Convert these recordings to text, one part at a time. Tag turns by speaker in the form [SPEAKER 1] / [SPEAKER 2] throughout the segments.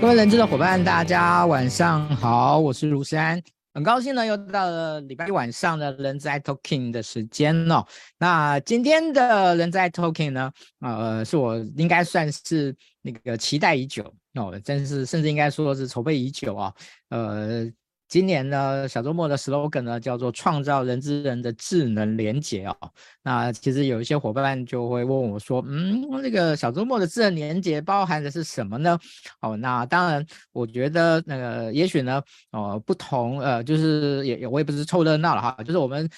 [SPEAKER 1] 各位人知的伙伴，大家晚上好，我是如山，很高兴呢，又到了礼拜一晚上的人在 Talking 的时间哦。那今天的人在 Talking 呢，呃，是我应该算是那个期待已久哦，真是甚至应该说是筹备已久啊，呃。今年呢，小周末的 slogan 呢叫做“创造人之人的智能连结”哦。那其实有一些伙伴就会问我说：“嗯，那个小周末的智能连结包含的是什么呢？”哦，那当然，我觉得那个也许呢，哦，不同呃，就是也也我也不是凑热闹了哈，就是我们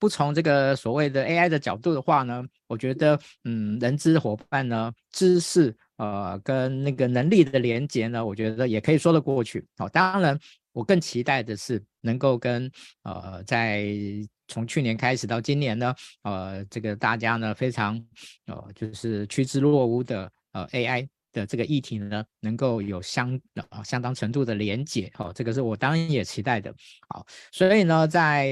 [SPEAKER 1] 不从这个所谓的 AI 的角度的话呢，我觉得嗯，人资伙伴呢，知识呃跟那个能力的连结呢，我觉得也可以说得过去。好，当然。我更期待的是能够跟呃，在从去年开始到今年呢，呃，这个大家呢非常呃就是趋之若鹜的呃 AI 的这个议题呢，能够有相呃相当程度的连结，哦，这个是我当然也期待的。好，所以呢，在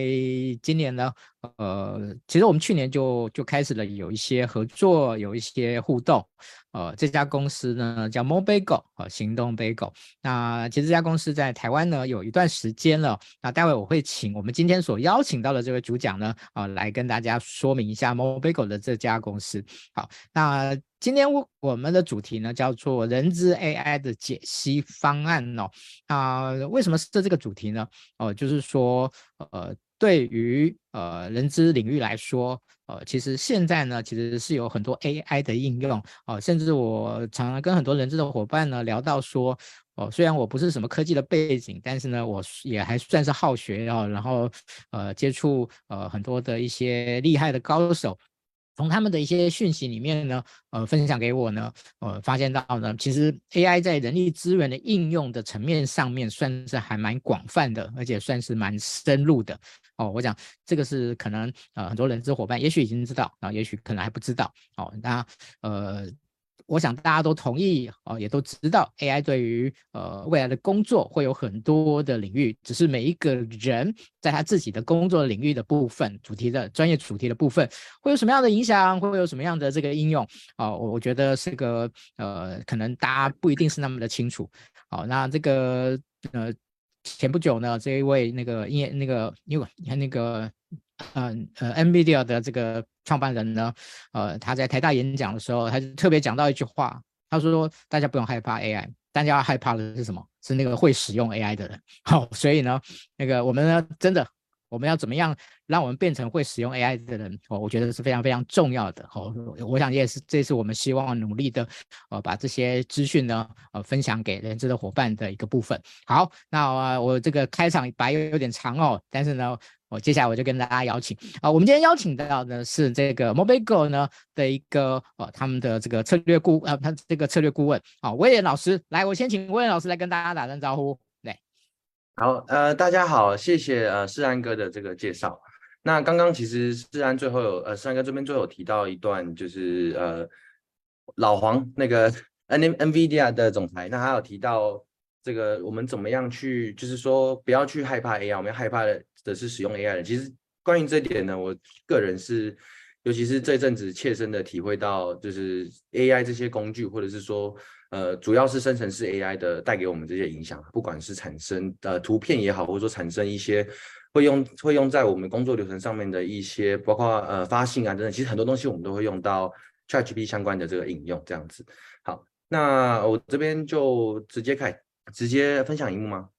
[SPEAKER 1] 今年呢，呃，其实我们去年就就开始了有一些合作，有一些互动。呃，这家公司呢叫 mobagel 呃，行动 Bago。那其实这家公司在台湾呢有一段时间了。那待会我会请我们今天所邀请到的这位主讲呢，啊、来跟大家说明一下 mobagel 的这家公司。好，那今天我我们的主题呢叫做人资 AI 的解析方案哦。啊、为什么是这个主题呢？哦、呃，就是说，呃。对于呃人资领域来说，呃，其实现在呢，其实是有很多 AI 的应用哦、呃，甚至我常常跟很多人资的伙伴呢聊到说，哦、呃，虽然我不是什么科技的背景，但是呢，我也还算是好学啊、然后呃接触呃很多的一些厉害的高手。从他们的一些讯息里面呢，呃，分享给我呢，呃，发现到呢，其实 AI 在人力资源的应用的层面上面，算是还蛮广泛的，而且算是蛮深入的。哦，我讲这个是可能呃很多人资伙伴也许已经知道，啊、后，也许可能还不知道。哦，那呃。我想大家都同意哦，也都知道 AI 对于呃未来的工作会有很多的领域，只是每一个人在他自己的工作领域的部分、主题的专业主题的部分会有什么样的影响，会有什么样的这个应用啊？我、我觉得是个呃，可能大家不一定是那么的清楚。好，那这个呃前不久呢，这一位那个因那个因为你看那个。嗯呃，，NVIDIA 的这个创办人呢，呃，他在台大演讲的时候，他就特别讲到一句话，他说：“大家不用害怕 AI，大家要害怕的是什么？是那个会使用 AI 的人。”好，所以呢，那个我们呢，真的。我们要怎么样让我们变成会使用 AI 的人？哦，我觉得是非常非常重要的。哦，我想也是，这是我们希望努力的，呃，把这些资讯呢，呃，分享给人资的伙伴的一个部分。好，那我，呃，我这个开场白有有点长哦，但是呢，我接下来我就跟大家邀请啊，我们今天邀请到的是这个 mobagel 呢的一个呃，他们的这个策略顾呃，他这个策略顾问啊，威廉老师，来，我先请威廉老师来跟大家打声招呼。
[SPEAKER 2] 好，呃，大家好，谢谢呃世安哥的这个介绍。那刚刚其实世安最后有呃世安哥这边最后有提到一段，就是呃老黄那个 N NVIDIA 的总裁，那他有提到这个我们怎么样去，就是说不要去害怕 AI，我们要害怕的的是使用 AI 的。其实关于这点呢，我个人是，尤其是这阵子切身的体会到，就是 AI 这些工具，或者是说。呃，主要是生成式 AI 的带给我们这些影响，不管是产生呃图片也好，或者说产生一些会用会用在我们工作流程上面的一些，包括呃发信啊等等，其实很多东西我们都会用到 ChatGPT 相关的这个应用，这样子。好，那我这边就直接开，直接分享一幕吗？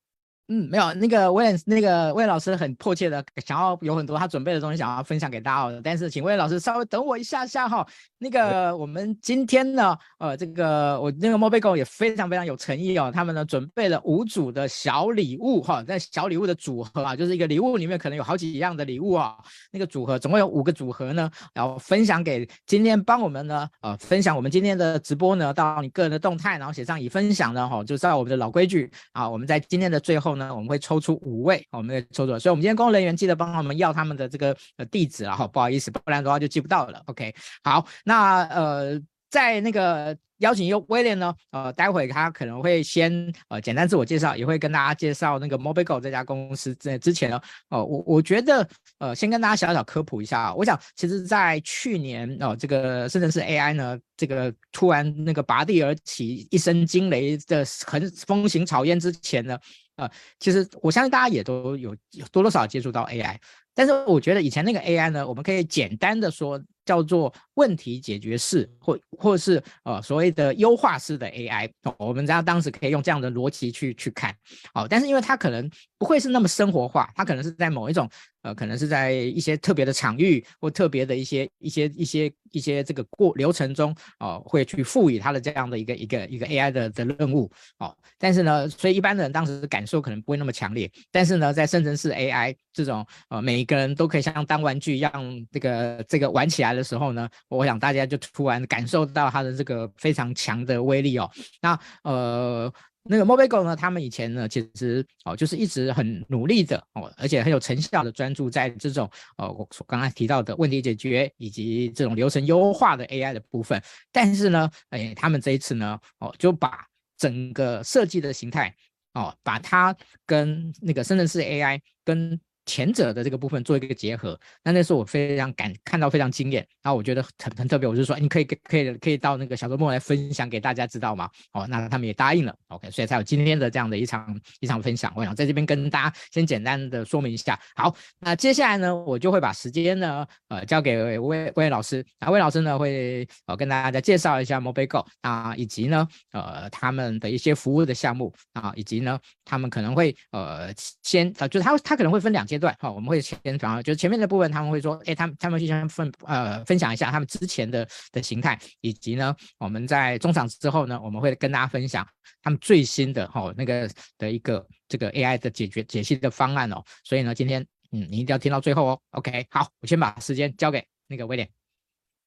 [SPEAKER 1] 嗯，没有那个威廉，那个威廉老师很迫切的想要有很多他准备的东西想要分享给大家哦，但是请威廉老师稍微等我一下下哈。那个我们今天呢，呃，这个我那个 mobagel 也非常非常有诚意哦，他们呢准备了五组的小礼物哈，那小礼物的组合啊，就是一个礼物里面可能有好几样的礼物啊，那个组合总共有五个组合呢，然后分享给今天帮我们呢，呃，分享我们今天的直播呢到你个人的动态，然后写上已分享的哈，就照我们的老规矩啊，我们在今天的最后。呢，我们会抽出五位，我们会抽出，所以，我们今天工作人员记得帮我们要他们的这个呃地址啊，好，不好意思，不然的话就记不到了。OK，好，那呃，在那个邀请又威廉呢，呃，待会他可能会先呃简单自我介绍，也会跟大家介绍那个 Mobigo 这家公司。在之前呢，哦、我我觉得呃，先跟大家小小科普一下啊。我想，其实，在去年哦、呃，这个甚至是 AI 呢，这个突然那个拔地而起，一声惊雷的很风行草烟之前呢，呃，其实我相信大家也都有多多少少接触到 AI。但是我觉得以前那个 AI 呢，我们可以简单的说叫做问题解决式，或或是呃所谓的优化式的 AI，我们家当时可以用这样的逻辑去去看，哦，但是因为它可能不会是那么生活化，它可能是在某一种呃，可能是在一些特别的场域或特别的一些一些一些一些这个过流程中，哦，会去赋予它的这样的一个一个一个 AI 的的任务，哦，但是呢，所以一般的人当时感受可能不会那么强烈，但是呢，在生成式 AI 这种呃每一个人都可以像当玩具一样这个这个玩起来的时候呢，我想大家就突然感受到它的这个非常强的威力哦。那呃那个 Mobigo 呢，他们以前呢其实哦就是一直很努力的哦，而且很有成效的专注在这种呃我所刚才提到的问题解决以及这种流程优化的 AI 的部分。但是呢，哎，他们这一次呢哦就把整个设计的形态哦，把它跟那个深圳式 AI 跟前者的这个部分做一个结合，那那时候我非常感看到非常惊艳，然后我觉得很很特别，我就说你可以可以可以到那个小周末来分享给大家知道吗？哦，那他们也答应了，OK，所以才有今天的这样的一场一场分享。我想在这边跟大家先简单的说明一下。好，那接下来呢，我就会把时间呢呃交给魏魏老师，啊，魏老师呢会呃跟大家介绍一下 Mobigo 啊，以及呢呃他们的一些服务的项目啊，以及呢他们可能会呃先啊就他他可能会分两阶。阶段好，我们会先讲就是前面的部分，他们会说，哎，他们他们就先分呃分享一下他们之前的的形态，以及呢，我们在中场之后呢，我们会跟大家分享他们最新的哈、哦、那个的一个这个 AI 的解决解析的方案哦。所以呢，今天嗯，你一定要听到最后哦。OK，好，我先把时间交给那个威廉。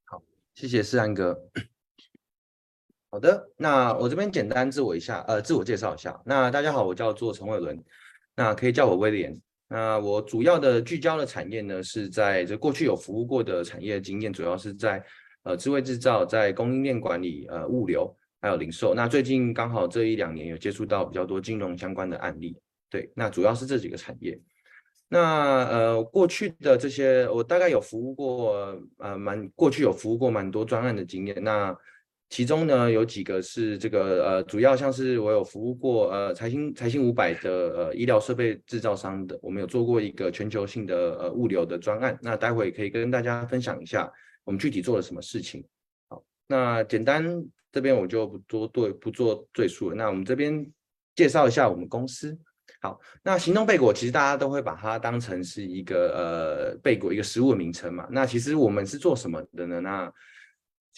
[SPEAKER 2] 好，谢谢思安哥。好的，那我这边简单自我一下，呃，自我介绍一下。那大家好，我叫做陈伟伦，那可以叫我威廉。那我主要的聚焦的产业呢，是在这过去有服务过的产业经验，主要是在呃智慧制造、在供应链管理、呃物流还有零售。那最近刚好这一两年有接触到比较多金融相关的案例，对，那主要是这几个产业。那呃过去的这些我大概有服务过呃蛮过去有服务过蛮多专案的经验。那其中呢，有几个是这个呃，主要像是我有服务过呃财新财新五百的呃医疗设备制造商的，我们有做过一个全球性的呃物流的专案，那待会可以跟大家分享一下我们具体做了什么事情。好，那简单这边我就不多对不做赘述了。那我们这边介绍一下我们公司。好，那行动贝果其实大家都会把它当成是一个呃贝果一个食物的名称嘛。那其实我们是做什么的呢？那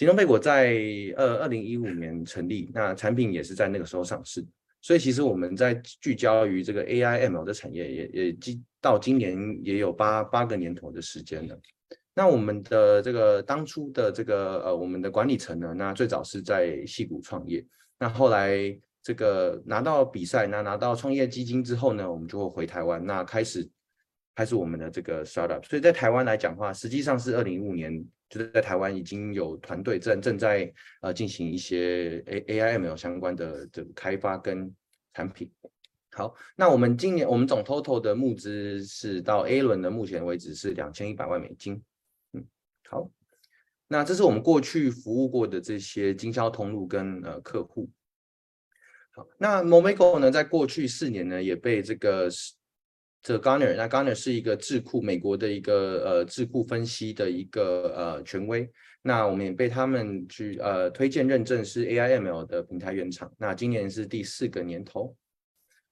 [SPEAKER 2] 行动贝果在二二零一五年成立，那产品也是在那个时候上市，所以其实我们在聚焦于这个 AI ML 的产业也，也今到今年也有八八个年头的时间了。那我们的这个当初的这个呃我们的管理层呢，那最早是在戏谷创业，那后来这个拿到比赛，那拿到创业基金之后呢，我们就会回台湾，那开始开始我们的这个 startup。所以在台湾来讲的话，实际上是二零一五年。就是在台湾已经有团队正正在呃进行一些 A A I M L 相关的这个开发跟产品。好，那我们今年我们总 total 的募资是到 A 轮的目前为止是两千一百万美金。嗯，好，那这是我们过去服务过的这些经销通路跟呃客户。好，那 Mobigo 呢，在过去四年呢也被这个。这 Garner，那 Garner 是一个智库，美国的一个呃智库分析的一个呃权威。那我们也被他们去呃推荐认证是 AI/ML 的平台原厂。那今年是第四个年头。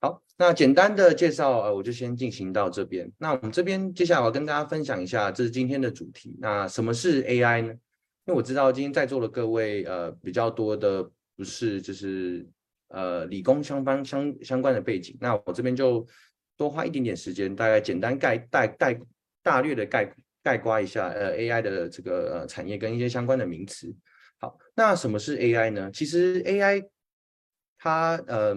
[SPEAKER 2] 好，那简单的介绍呃我就先进行到这边。那我们这边接下来我要跟大家分享一下，这是今天的主题。那什么是 AI 呢？因为我知道今天在座的各位呃比较多的不是就是呃理工相关相相关的背景。那我这边就。多花一点点时间，大概简单概概概大略的概概括一下，呃，AI 的这个呃产业跟一些相关的名词。好，那什么是 AI 呢？其实 AI 它呃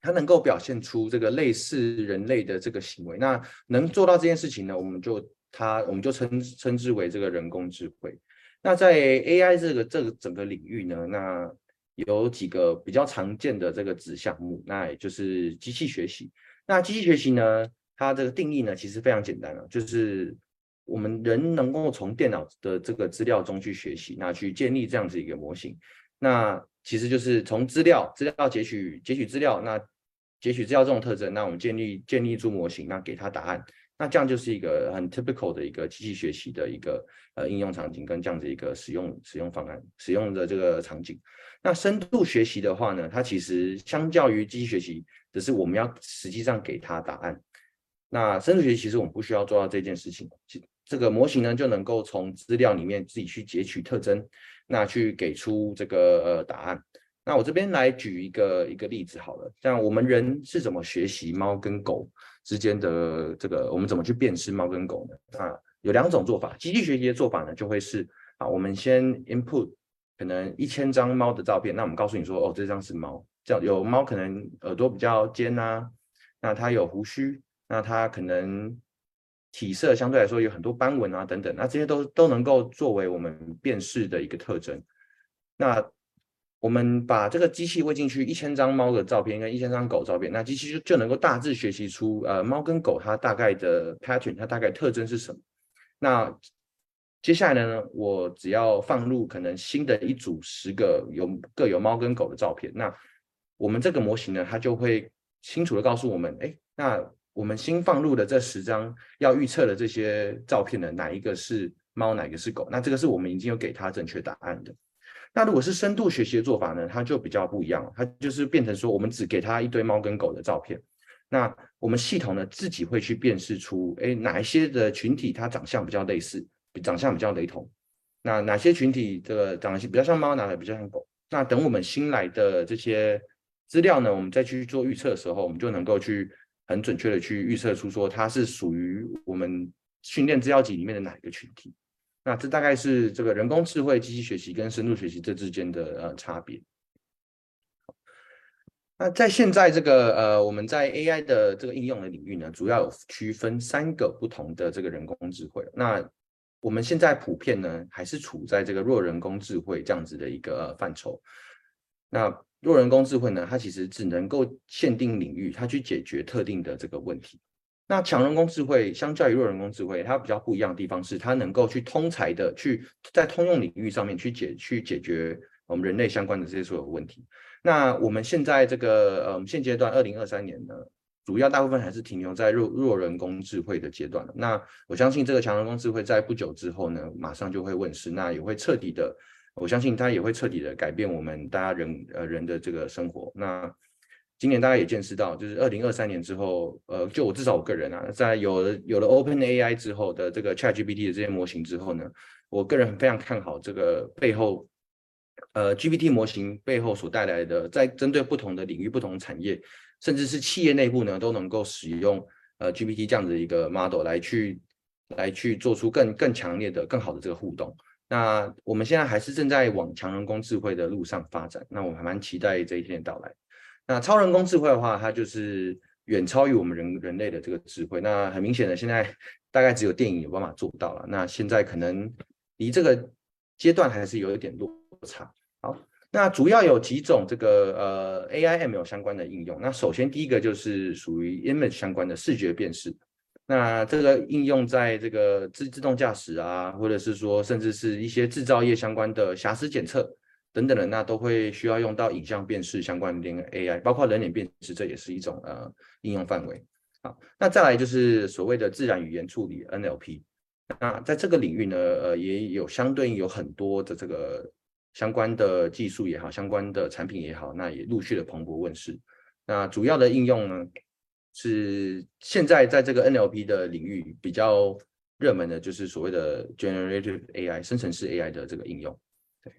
[SPEAKER 2] 它能够表现出这个类似人类的这个行为，那能做到这件事情呢，我们就它我们就称称之为这个人工智慧。那在 AI 这个这个整个领域呢，那有几个比较常见的这个子项目，那也就是机器学习。那机器学习呢，它这个定义呢，其实非常简单了，就是我们人能够从电脑的这个资料中去学习，那去建立这样子一个模型。那其实就是从资料资料截取截取资料，那截取资料这种特征，那我们建立建立一组模型，那给它答案。那这样就是一个很 typical 的一个机器学习的一个呃应用场景，跟这样子一个使用使用方案使用的这个场景。那深度学习的话呢，它其实相较于机器学习，只是我们要实际上给它答案。那深度学习其实我们不需要做到这件事情，这个模型呢就能够从资料里面自己去截取特征，那去给出这个呃答案。那我这边来举一个一个例子好了，像我们人是怎么学习猫跟狗之间的这个，我们怎么去辨识猫跟狗呢？啊，有两种做法。机器学习的做法呢，就会是啊，我们先 input 可能一千张猫的照片，那我们告诉你说，哦，这张是猫，叫有猫可能耳朵比较尖啊，那它有胡须，那它可能体色相对来说有很多斑纹啊等等，那这些都都能够作为我们辨识的一个特征。那我们把这个机器喂进去一千张猫的照片跟一千张狗照片，那机器就就能够大致学习出呃猫跟狗它大概的 pattern，它大概特征是什么。那接下来呢，我只要放入可能新的一组十个有各有猫跟狗的照片，那我们这个模型呢，它就会清楚地告诉我们，哎，那我们新放入的这十张要预测的这些照片呢，哪一个是猫，哪一个是狗？那这个是我们已经有给它正确答案的。那如果是深度学习的做法呢，它就比较不一样，它就是变成说，我们只给它一堆猫跟狗的照片，那我们系统呢自己会去辨识出，哎，哪一些的群体它长相比较类似，长相比较雷同，那哪些群体这个长得比较像猫，哪个比较像狗？那等我们新来的这些资料呢，我们再去做预测的时候，我们就能够去很准确的去预测出说它是属于我们训练资料集里面的哪一个群体。那这大概是这个人工智慧、机器学习跟深度学习这之间的呃差别。那在现在这个呃我们在 AI 的这个应用的领域呢，主要有区分三个不同的这个人工智慧。那我们现在普遍呢还是处在这个弱人工智慧这样子的一个范畴。那弱人工智慧呢，它其实只能够限定领域，它去解决特定的这个问题。那强人工智慧相较于弱人工智慧，它比较不一样的地方是，它能够去通才的去在通用领域上面去解去解决我们人类相关的这些所有问题。那我们现在这个呃现阶段二零二三年呢，主要大部分还是停留在弱弱人工智慧的阶段。那我相信这个强人工智慧在不久之后呢，马上就会问世，那也会彻底的，我相信它也会彻底的改变我们大家人呃人的这个生活。那今年大家也见识到，就是二零二三年之后，呃，就我至少我个人啊，在有了有了 OpenAI 之后的这个 ChatGPT 的这些模型之后呢，我个人非常看好这个背后，呃，GPT 模型背后所带来的，在针对不同的领域、不同产业，甚至是企业内部呢，都能够使用呃 GPT 这样子一个 model 来去来去做出更更强烈的、更好的这个互动。那我们现在还是正在往强人工智慧的路上发展，那我还蛮期待这一天的到来。那超人工智慧的话，它就是远超于我们人人类的这个智慧。那很明显的，现在 大概只有电影有办法做到了。那现在可能离这个阶段还是有一点落差。好，那主要有几种这个呃 AI ML 相关的应用。那首先第一个就是属于 image 相关的视觉辨识。那这个应用在这个自自动驾驶啊，或者是说甚至是一些制造业相关的瑕疵检测。等等的，那都会需要用到影像辨识相关的 AI，包括人脸辨识，这也是一种呃应用范围。好，那再来就是所谓的自然语言处理 NLP。那在这个领域呢，呃，也有相对应有很多的这个相关的技术也好，相关的产品也好，那也陆续的蓬勃问世。那主要的应用呢，是现在在这个 NLP 的领域比较热门的，就是所谓的 Generative AI 生成式 AI 的这个应用。对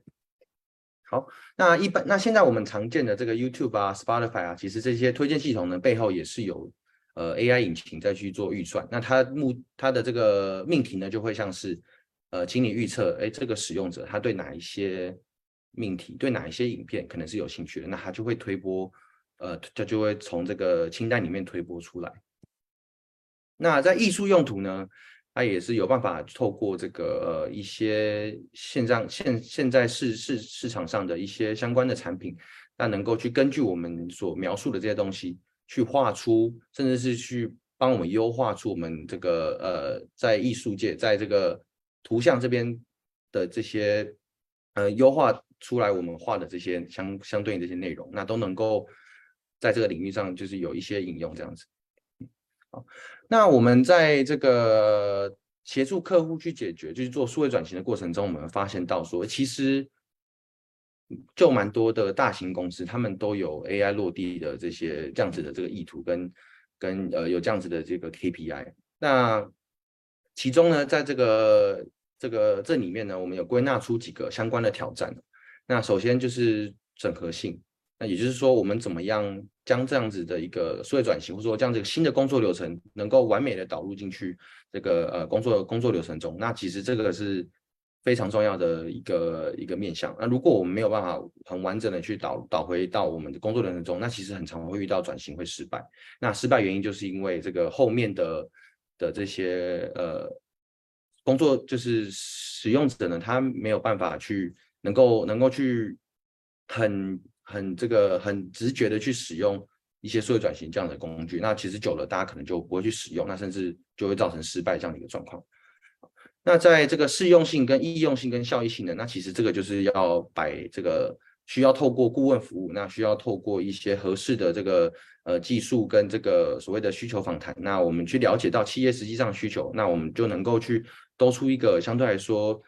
[SPEAKER 2] 好，那一般那现在我们常见的这个 YouTube 啊、Spotify 啊，其实这些推荐系统呢，背后也是有呃 AI 引擎在去做预算。那它目它的这个命题呢，就会像是呃，请你预测，哎，这个使用者他对哪一些命题、对哪一些影片可能是有兴趣的，那他就会推播，呃，它就会从这个清单里面推播出来。那在艺术用途呢，它也是有办法透过这个呃一些线上现现在市市市场上的一些相关的产品，那能够去根据我们所描述的这些东西，去画出，甚至是去帮我们优化出我们这个呃在艺术界，在这个图像这边的这些呃优化出来我们画的这些相相对应的这些内容，那都能够在这个领域上就是有一些应用这样子。好，那我们在这个协助客户去解决，就是做数位转型的过程中，我们发现到说，其实就蛮多的大型公司，他们都有 AI 落地的这些这样子的这个意图跟跟呃有这样子的这个 KPI。那其中呢，在这个这个这里面呢，我们有归纳出几个相关的挑战。那首先就是整合性。那也就是说，我们怎么样将这样子的一个数位转型，或者说将这样子新的工作流程，能够完美的导入进去这个呃工作工作流程中？那其实这个是非常重要的一个一个面向。那如果我们没有办法很完整的去导导回到我们的工作流程中，那其实很常会遇到转型会失败。那失败原因就是因为这个后面的的这些呃工作，就是使用者呢，他没有办法去能够能够去很。很这个很直觉的去使用一些数位转型这样的工具，那其实久了大家可能就不会去使用，那甚至就会造成失败这样的一个状况。那在这个适用性跟易用性跟效益性呢，那其实这个就是要摆这个需要透过顾问服务，那需要透过一些合适的这个呃技术跟这个所谓的需求访谈，那我们去了解到企业实际上需求，那我们就能够去兜出一个相对来说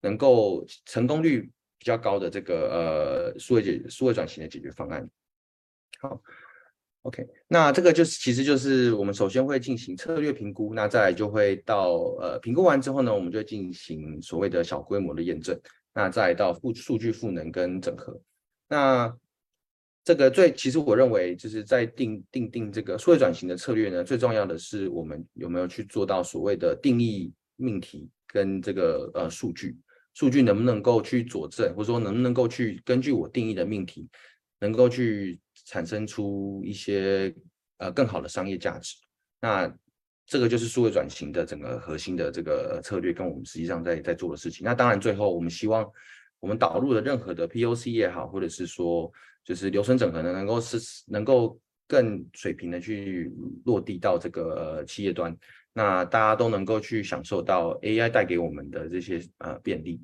[SPEAKER 2] 能够成功率。比较高的这个呃数位解数位转型的解决方案。好，OK，那这个就是其实就是我们首先会进行策略评估，那再来就会到呃评估完之后呢，我们就进行所谓的小规模的验证，那再到数数据赋能跟整合。那这个最其实我认为就是在定定定这个数位转型的策略呢，最重要的是我们有没有去做到所谓的定义命题跟这个呃数据。数据能不能够去佐证，或者说能不能够去根据我定义的命题，能够去产生出一些呃更好的商业价值？那这个就是数位转型的整个核心的这个策略，跟我们实际上在在做的事情。那当然，最后我们希望我们导入的任何的 POC 也好，或者是说就是流程整合呢，能够是能够更水平的去落地到这个企业端。那大家都能够去享受到 AI 带给我们的这些呃便利。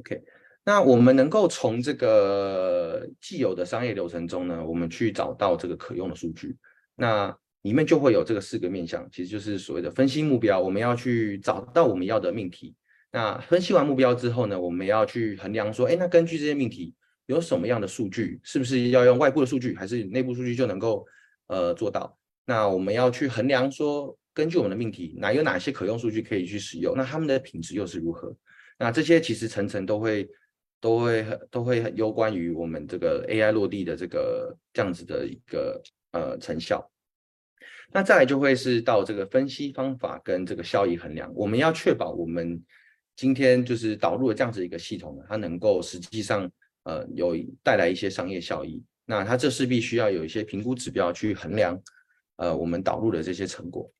[SPEAKER 2] OK，那我们能够从这个既有的商业流程中呢，我们去找到这个可用的数据。那里面就会有这个四个面向，其实就是所谓的分析目标。我们要去找到我们要的命题。那分析完目标之后呢，我们要去衡量说，哎，那根据这些命题有什么样的数据，是不是要用外部的数据，还是内部数据就能够呃做到？那我们要去衡量说，根据我们的命题，哪有哪些可用数据可以去使用？那他们的品质又是如何？那这些其实层层都会、都会、都会攸关于我们这个 AI 落地的这个这样子的一个呃成效。那再来就会是到这个分析方法跟这个效益衡量，我们要确保我们今天就是导入了这样子一个系统呢，它能够实际上呃有带来一些商业效益。那它这是必须要有一些评估指标去衡量。呃，我们导入的这些成果，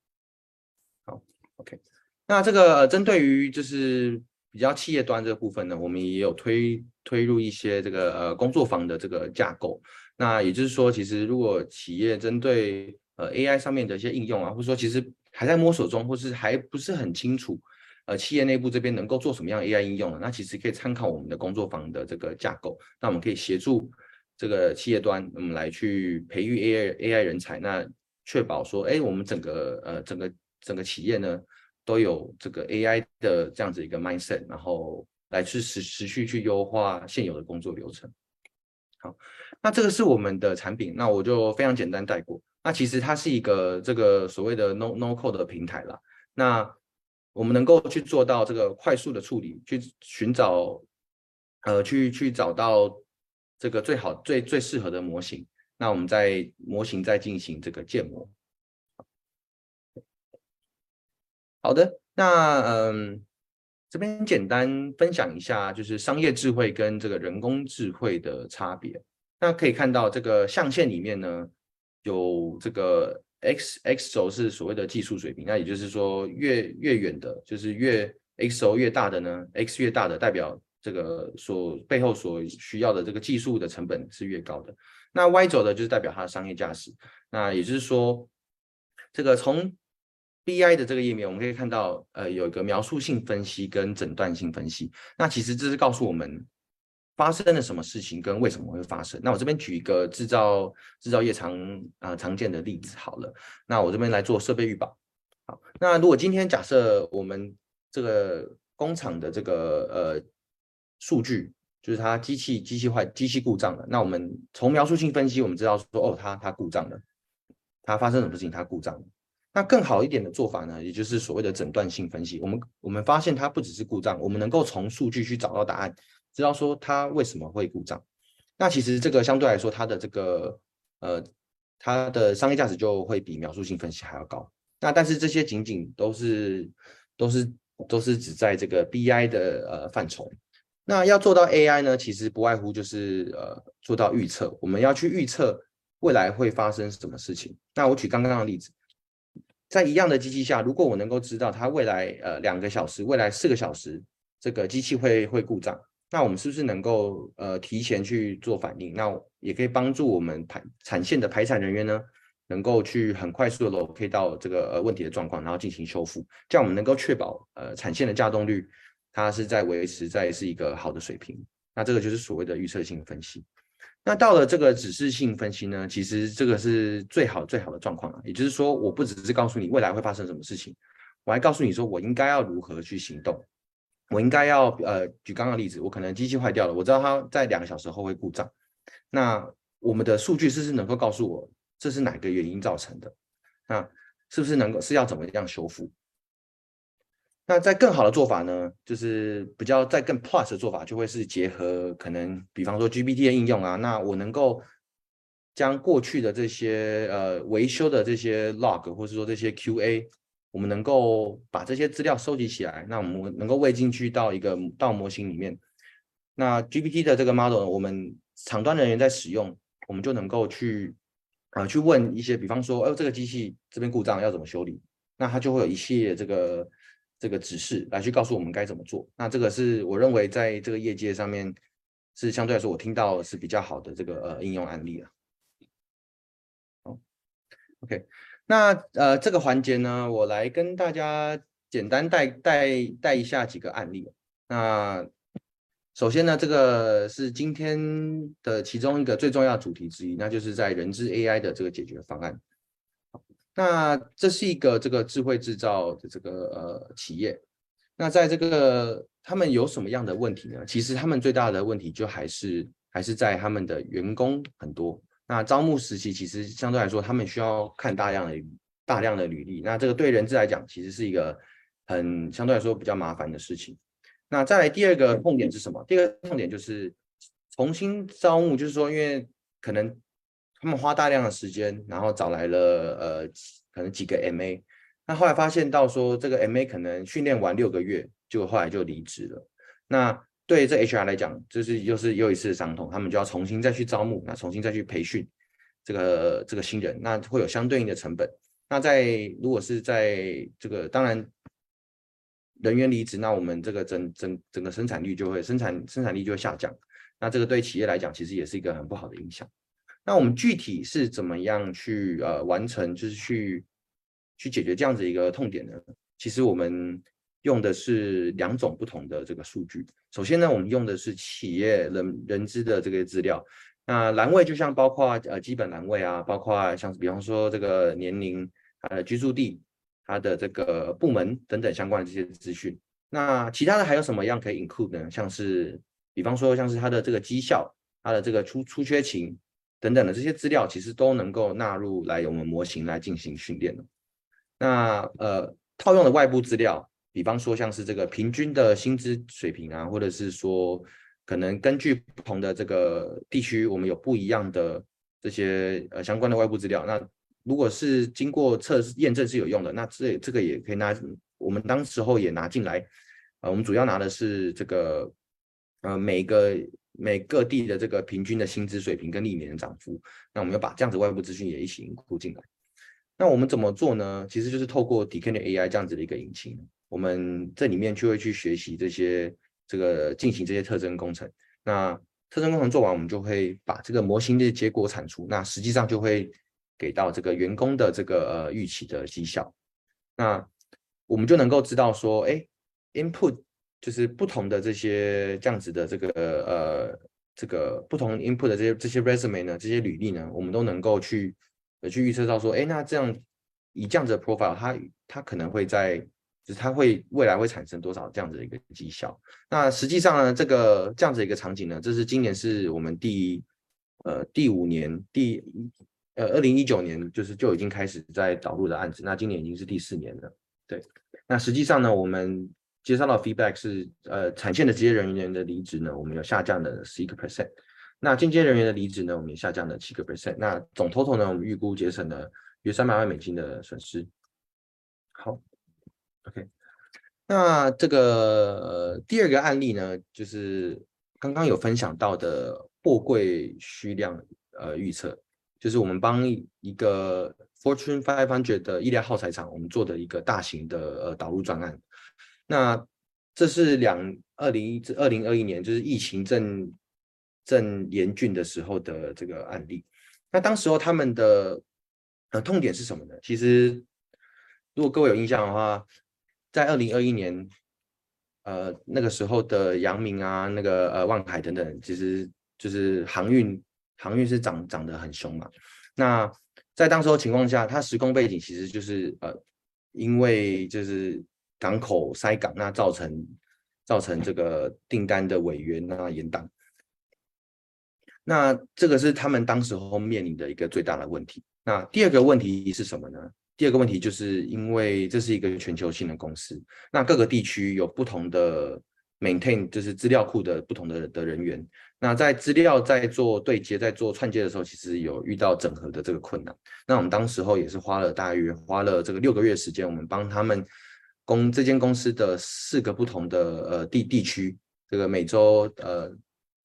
[SPEAKER 2] 好，OK。那这个针对于就是比较企业端这个部分呢，我们也有推推入一些这个呃工作坊的这个架构。那也就是说，其实如果企业针对呃 AI 上面的一些应用啊，或者说其实还在摸索中，或是还不是很清楚，呃，企业内部这边能够做什么样 AI 应用呢？那其实可以参考我们的工作坊的这个架构。那我们可以协助这个企业端，我们来去培育 AI AI 人才。那确保说，哎，我们整个呃整个整个企业呢，都有这个 AI 的这样子一个 mindset，然后来去持持续去优化现有的工作流程。好，那这个是我们的产品，那我就非常简单带过。那其实它是一个这个所谓的 no no code 的平台啦。那我们能够去做到这个快速的处理，去寻找呃去去找到这个最好最最适合的模型。那我们在模型再进行这个建模。好的，那嗯，这边简单分享一下，就是商业智慧跟这个人工智慧的差别。那可以看到这个象限里面呢，有这个 x x 轴是所谓的技术水平，那也就是说越越远的，就是越 x 轴越大的呢，x 越大的代表这个所背后所需要的这个技术的成本是越高的。那 y 轴的就是代表它的商业价值。那也就是说，这个从 BI 的这个页面，我们可以看到，呃，有一个描述性分析跟诊断性分析。那其实这是告诉我们发生了什么事情跟为什么会发生。那我这边举一个制造制造业常啊、常见的例子好了。那我这边来做设备预保。好，那如果今天假设我们这个工厂的这个呃数据，就是它机器机器坏、机器故障了，那我们从描述性分析，我们知道说，哦，它它故障了，它发生什么事情，它故障了。那更好一点的做法呢，也就是所谓的诊断性分析。我们我们发现它不只是故障，我们能够从数据去找到答案，知道说它为什么会故障。那其实这个相对来说，它的这个呃，它的商业价值就会比描述性分析还要高。那但是这些仅仅都是都是都是只在这个 BI 的呃范畴。那要做到 AI 呢，其实不外乎就是呃做到预测。我们要去预测未来会发生什么事情。那我举刚刚的例子。在一样的机器下，如果我能够知道它未来呃两个小时、未来四个小时这个机器会会故障，那我们是不是能够呃提前去做反应？那也可以帮助我们排产线的排产人员呢，能够去很快速的 locate 到这个呃问题的状况，然后进行修复，这样我们能够确保呃产线的稼动率它是在维持在是一个好的水平。那这个就是所谓的预测性分析。那到了这个指示性分析呢，其实这个是最好最好的状况啊。也就是说，我不只是告诉你未来会发生什么事情，我还告诉你说我应该要如何去行动。我应该要呃，举刚刚例子，我可能机器坏掉了，我知道它在两个小时后会故障。那我们的数据是不是能够告诉我这是哪个原因造成的？那是不是能够是要怎么样修复？那在更好的做法呢，就是比较在更 plus 的做法，就会是结合可能，比方说 GPT 的应用啊，那我能够将过去的这些呃维修的这些 log，或者说这些 QA，我们能够把这些资料收集起来，那我们能够喂进去到一个到模型里面。那 GPT 的这个 model，我们厂端人员在使用，我们就能够去啊、去问一些，比方说，哦、这个机器这边故障要怎么修理？那它就会有一系列这个。这个指示来去告诉我们该怎么做，那这个是我认为在这个业界上面是相对来说我听到是比较好的这个呃应用案例了。好，OK，那呃这个环节呢，我来跟大家简单带带带一下几个案例。那首先呢，这个是今天的其中一个最重要主题之一，那就是在人资 AI 的这个解决方案。那这是一个这个智慧制造的这个呃企业，那在这个他们有什么样的问题呢？其实他们最大的问题就还是还是在他们的员工很多。那招募时期其实相对来说，他们需要看大量的大量的履历。那这个对人资来讲，其实是一个很相对来说比较麻烦的事情。那再来第二个痛点是什么？第二个痛点就是重新招募，就是说因为可能。他们花大量的时间，然后找来了呃，可能几个 MA，那后来发现到说这个 MA 可能训练完六个月，就后来就离职了。那对这 HR 来讲，就是又是又一次伤痛，他们就要重新再去招募，那重新再去培训这个这个新人，那会有相对应的成本。那在如果是在这个当然人员离职，那我们这个整整整个生产率就会生产生产力就会下降。那这个对企业来讲，其实也是一个很不好的影响。那我们具体是怎么样去呃完成，就是去去解决这样子一个痛点呢？其实我们用的是两种不同的这个数据。首先呢，我们用的是企业人人资的这个资料。那栏位就像包括呃基本栏位啊，包括像比方说这个年龄、它的居住地、它的这个部门等等相关的这些资讯。那其他的还有什么样可以 include 呢？像是比方说像是它的这个绩效、它的这个出出缺勤。等等的这些资料，其实都能够纳入来我们模型来进行训练的。那呃，套用的外部资料，比方说像是这个平均的薪资水平啊，或者是说可能根据不同的这个地区，我们有不一样的这些呃相关的外部资料。那如果是经过测试验证是有用的，那这这个也可以拿，我们当时候也拿进来。呃，我们主要拿的是这个呃每个。每各地的这个平均的薪资水平跟历年的涨幅，那我们要把这样子外部资讯也一起引入进来。那我们怎么做呢？其实就是透过 d e c n AI 这样子的一个引擎，我们这里面就会去学习这些这个进行这些特征工程。那特征工程做完，我们就会把这个模型的结果产出。那实际上就会给到这个员工的这个呃预期的绩效。那我们就能够知道说，哎，input 就是不同的这些这样子的这个呃这个不同 input 的这些这些 resume 呢，这些履历呢，我们都能够去呃。去预测到说，哎，那这样以这样子的 profile，它它可能会在，就是它会未来会产生多少这样子的一个绩效？那实际上呢，这个这样子一个场景呢，这是今年是我们第呃第五年第呃二零一九年就是就已经开始在导入的案子，那今年已经是第四年了。对，那实际上呢，我们接收到 feedback 是呃产线的职业人员的离职呢，我们有下降了十一个 percent。那进阶人员的离职呢，我们也下降了七个 percent。那总 total 呢，我们预估节省了约三百万美金的损失。好，OK。那这个、呃、第二个案例呢，就是刚刚有分享到的货柜需量呃预测，就是我们帮一个 Fortune 500的医疗耗材厂，我们做的一个大型的呃导入专案。那这是两二零一至二零二一年，就是疫情正。正严峻的时候的这个案例，那当时候他们的呃痛点是什么呢？其实如果各位有印象的话，在二零二一年，呃那个时候的阳明啊，那个呃万海等等，其实就是航运航运是涨涨得很凶嘛。那在当时候情况下，它时空背景其实就是呃因为就是港口塞港，那造成造成这个订单的违约那延宕。那这个是他们当时候面临的一个最大的问题。那第二个问题是什么呢？第二个问题就是因为这是一个全球性的公司，那各个地区有不同的 maintain，就是资料库的不同的的人员。那在资料在做对接、在做串接的时候，其实有遇到整合的这个困难。那我们当时候也是花了大约花了这个六个月时间，我们帮他们公这间公司的四个不同的呃地地区，这个美洲呃。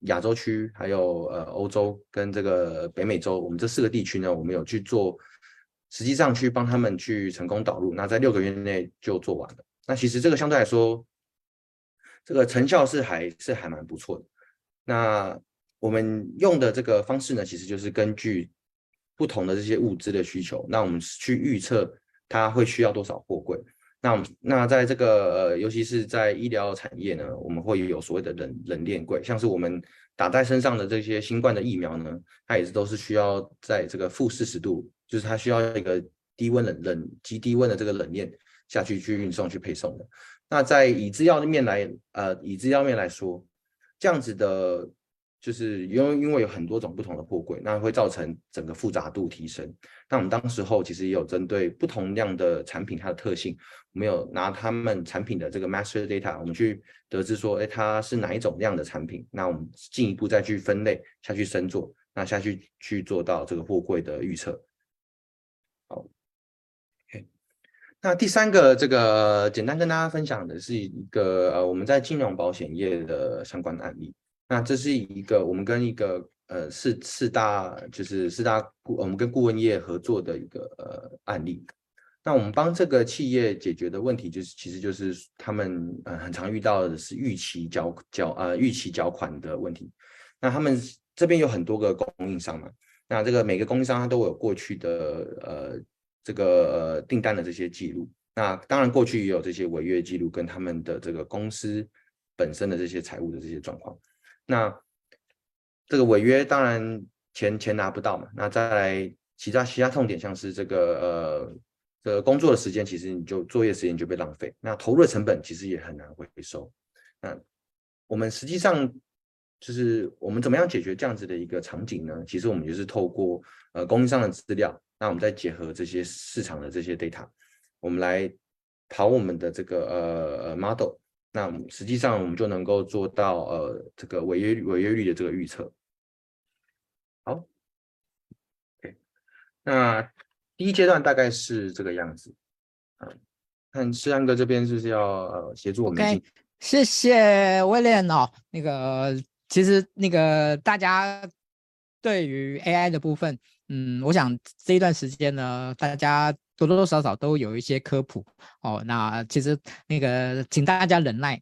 [SPEAKER 2] 亚洲区还有呃欧洲跟这个北美洲，我们这四个地区呢，我们有去做，实际上去帮他们去成功导入，那在六个月内就做完了。那其实这个相对来说，这个成效是还是还蛮不错的。那我们用的这个方式呢，其实就是根据不同的这些物资的需求，那我们去预测它会需要多少货柜。那那在这个呃，尤其是在医疗产业呢，我们会有所谓的冷冷链柜，像是我们打在身上的这些新冠的疫苗呢，它也是都是需要在这个负四十度，就是它需要一个低温冷冷极低温的这个冷链下去去运送去配送的。那在以制药的面来呃，以制药面来说，这样子的。就是因为因为有很多种不同的货柜，那会造成整个复杂度提升。那我们当时候其实也有针对不同量的产品它的特性，我们有拿他们产品的这个 master data，我们去得知说，哎，它是哪一种量的产品。那我们进一步再去分类下去深做，那下去去做到这个货柜的预测。好，OK。那第三个这个简单跟大家分享的是一个呃我们在金融保险业的相关的案例。那这是一个我们跟一个呃四四大就是四大顾我们跟顾问业合作的一个呃案例。那我们帮这个企业解决的问题就是，其实就是他们呃很常遇到的是预期缴缴呃预期缴款的问题。那他们这边有很多个供应商嘛，那这个每个供应商他都有过去的呃这个呃订单的这些记录。那当然过去也有这些违约记录跟他们的这个公司本身的这些财务的这些状况。那这个违约当然钱钱拿不到嘛，那再来其他其他痛点像是这个呃这个工作的时间，其实你就作业时间就被浪费，那投入的成本其实也很难回收。那我们实际上就是我们怎么样解决这样子的一个场景呢？其实我们就是透过呃供应商的资料，那我们再结合这些市场的这些 data，我们来跑我们的这个呃呃 model。那实际上我们就能够做到呃这个违约违约率的这个预测。好那第一阶段大概是这个样子。嗯，看世安哥这边是不是要呃协助我们
[SPEAKER 1] ？OK，谢谢威廉哦。那个其实那个大家对于 AI 的部分。嗯，我想这一段时间呢，大家多多少少都有一些科普哦。那其实那个，请大家忍耐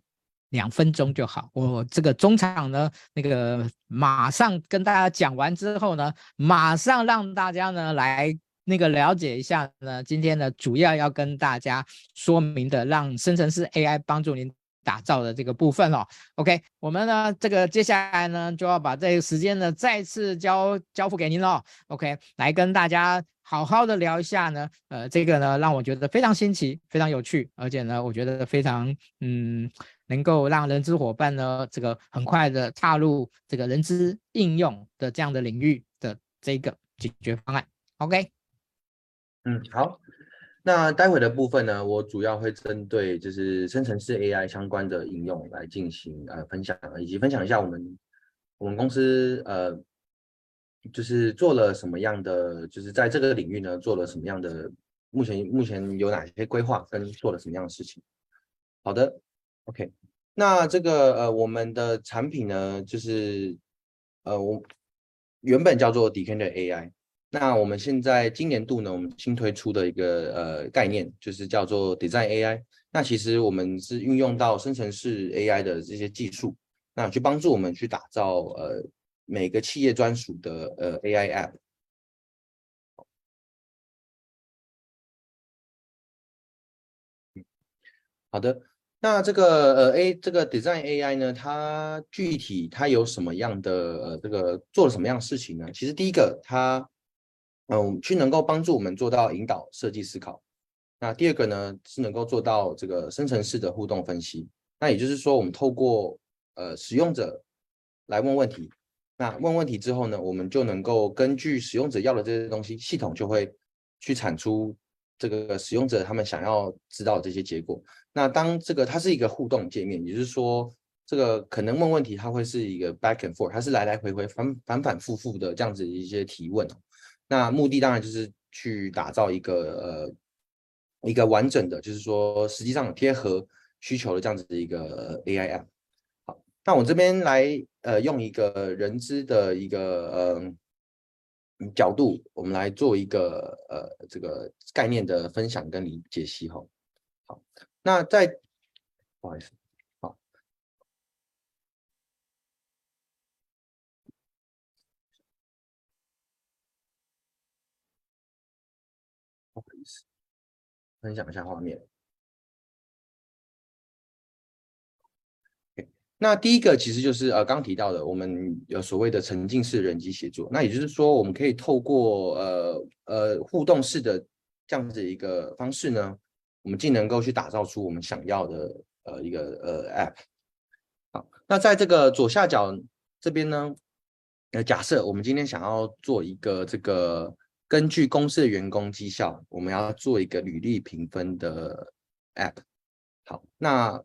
[SPEAKER 1] 两分钟就好。我这个中场呢，那个马上跟大家讲完之后呢，马上让大家呢来那个了解一下呢，今天呢主要要跟大家说明的，让生成式 AI 帮助您。打造的这个部分哦，OK，我们呢这个接下来呢就要把这个时间呢再次交交付给您了，OK，来跟大家好好的聊一下呢，呃，这个呢让我觉得非常新奇，非常有趣，而且呢我觉得非常嗯能够让人资伙伴呢这个很快的踏入这个人资应用的这样的领域的这个解决方案，OK，
[SPEAKER 2] 嗯，好。那待会的部分呢，我主要会针对就是生成式 AI 相关的应用来进行呃分享，以及分享一下我们我们公司呃就是做了什么样的，就是在这个领域呢做了什么样的，目前目前有哪些规划跟做了什么样的事情。好的，OK，那这个呃我们的产品呢就是呃我原本叫做 d e c e n d e r AI。那我们现在今年度呢，我们新推出的一个呃概念就是叫做 Design AI。那其实我们是运用到生成式 AI 的这些技术，那去帮助我们去打造呃每个企业专属的呃 AI App。好的，那这个呃 A 这个 Design AI 呢，它具体它有什么样的呃这个做了什么样的事情呢？其实第一个它。嗯，去能够帮助我们做到引导设计思考。那第二个呢，是能够做到这个生成式的互动分析。那也就是说，我们透过呃使用者来问问题，那问问题之后呢，我们就能够根据使用者要的这些东西，系统就会去产出这个使用者他们想要知道的这些结果。那当这个它是一个互动界面，也就是说，这个可能问问题它会是一个 back and forth，它是来来回回反反反复复的这样子一些提问。那目的当然就是去打造一个呃一个完整的，就是说实际上贴合需求的这样子的一个 AI M。好，那我这边来呃用一个人资的一个呃角度，我们来做一个呃这个概念的分享跟你解析哈。好，那在不好意思。分享一下画面。那第一个其实就是呃刚提到的，我们有所谓的沉浸式人机协作。那也就是说，我们可以透过呃呃互动式的这样子一个方式呢，我们既能够去打造出我们想要的呃一个呃 App。好，那在这个左下角这边呢，呃假设我们今天想要做一个这个。根据公司的员工绩效，我们要做一个履历评分的 App。好，那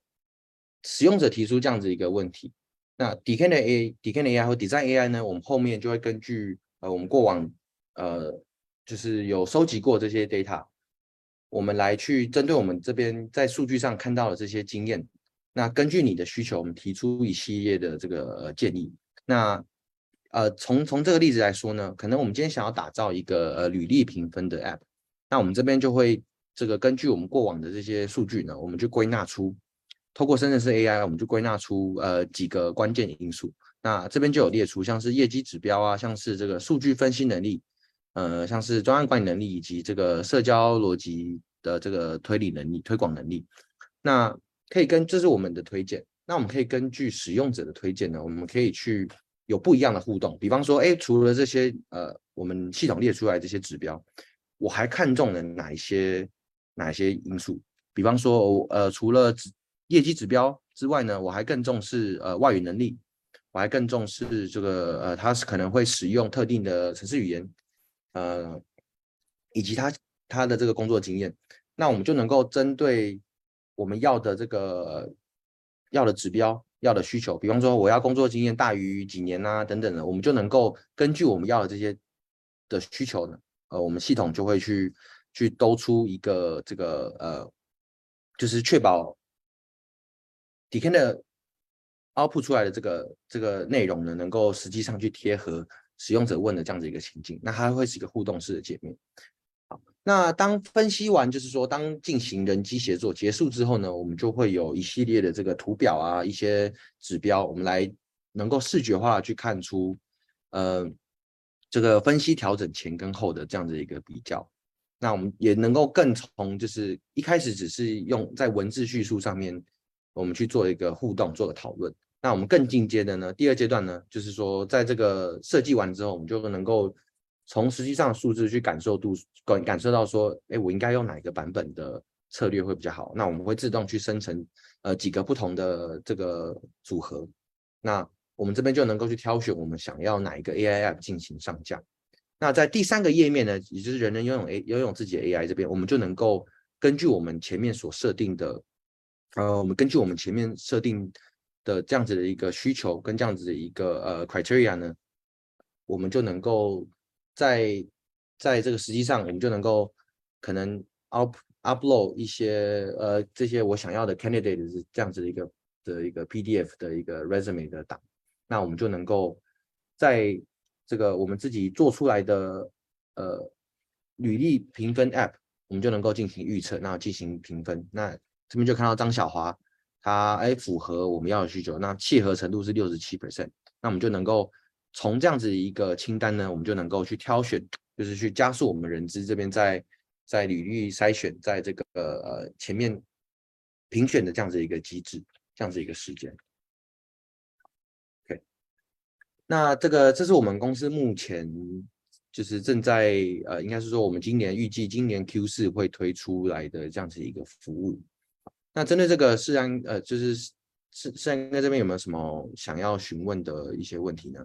[SPEAKER 2] 使用者提出这样子一个问题，那 Depender AI、Depender AI 和 Design AI 呢，我们后面就会根据呃我们过往呃就是有收集过这些 data，我们来去针对我们这边在数据上看到的这些经验，那根据你的需求，我们提出一系列的这个建议。那呃，从从这个例子来说呢，可能我们今天想要打造一个呃履历评分的 App，那我们这边就会这个根据我们过往的这些数据呢，我们就归纳出，透过深圳市 AI，我们就归纳出呃几个关键因素。那这边就有列出像是业绩指标啊，像是这个数据分析能力，呃，像是专案管理能力以及这个社交逻辑的这个推理能力、推广能力。那可以跟这是我们的推荐，那我们可以根据使用者的推荐呢，我们可以去。有不一样的互动，比方说，哎，除了这些呃，我们系统列出来这些指标，我还看中了哪一些哪一些因素？比方说，呃，除了指业绩指标之外呢，我还更重视呃外语能力，我还更重视这个呃，他是可能会使用特定的城市语言，呃，以及他他的这个工作经验，那我们就能够针对我们要的这个要的指标。要的需求，比方说我要工作经验大于几年啊，等等的，我们就能够根据我们要的这些的需求呢，呃，我们系统就会去去兜出一个这个呃，就是确保 Depender output 出来的这个这个内容呢，能够实际上去贴合使用者问的这样子一个情境，那它会是一个互动式的界面。那当分析完，就是说当进行人机协作结束之后呢，我们就会有一系列的这个图表啊，一些指标，我们来能够视觉化去看出，呃，这个分析调整前跟后的这样子一个比较。那我们也能够更从就是一开始只是用在文字叙述上面，我们去做一个互动，做个讨论。那我们更进阶的呢，第二阶段呢，就是说在这个设计完之后，我们就能够从实际上的数字去感受度感感受到说，哎，我应该用哪一个版本的策略会比较好？那我们会自动去生成呃几个不同的这个组合。那我们这边就能够去挑选我们想要哪一个 AI app 进行上架。那在第三个页面呢，也就是人人拥有 A 拥有自己的 AI 这边，我们就能够根据我们前面所设定的，呃，我们根据我们前面设定的这样子的一个需求跟这样子的一个呃 criteria 呢，我们就能够在在这个实际上，我们就能够可能 up upload 一些呃这些我想要的 candidate 是这样子的一个的一个 PDF 的一个 resume 的档，那我们就能够在这个我们自己做出来的呃履历评分 App，我们就能够进行预测，那进行评分。那这边就看到张小华，他哎符合我们要的需求，那契合程度是六十七 percent，那我们就能够从这样子一个清单呢，我们就能够去挑选，就是去加速我们人资这边在在履历筛选，在这个呃前面评选的这样子一个机制，这样子一个时间。OK，那这个这是我们公司目前就是正在呃，应该是说我们今年预计今年 Q 四会推出来的这样子一个服务。那针对这个世安呃，就是世世安哥这边有没有什么想要询问的一些问题呢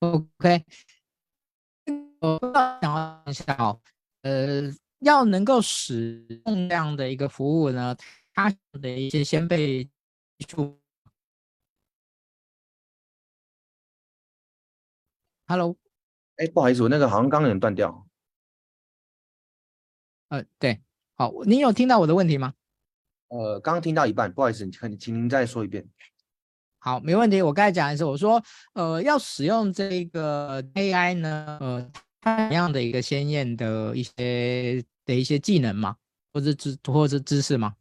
[SPEAKER 1] ？OK，我想问一下哦，呃，要能够使用这样的一个服务呢，它的一些先备技术。Hello，
[SPEAKER 2] 哎，不好意思，我那个好像刚刚有点断掉。
[SPEAKER 1] 呃，对，好，您有听到我的问题吗？
[SPEAKER 2] 呃，刚刚听到一半，不好意思，请请您再说一遍。
[SPEAKER 1] 好，没问题。我刚才讲的是，我说，呃，要使用这个 AI 呢，呃，它什么样的一个鲜艳的一些的一些技能吗？或者知或者知识吗？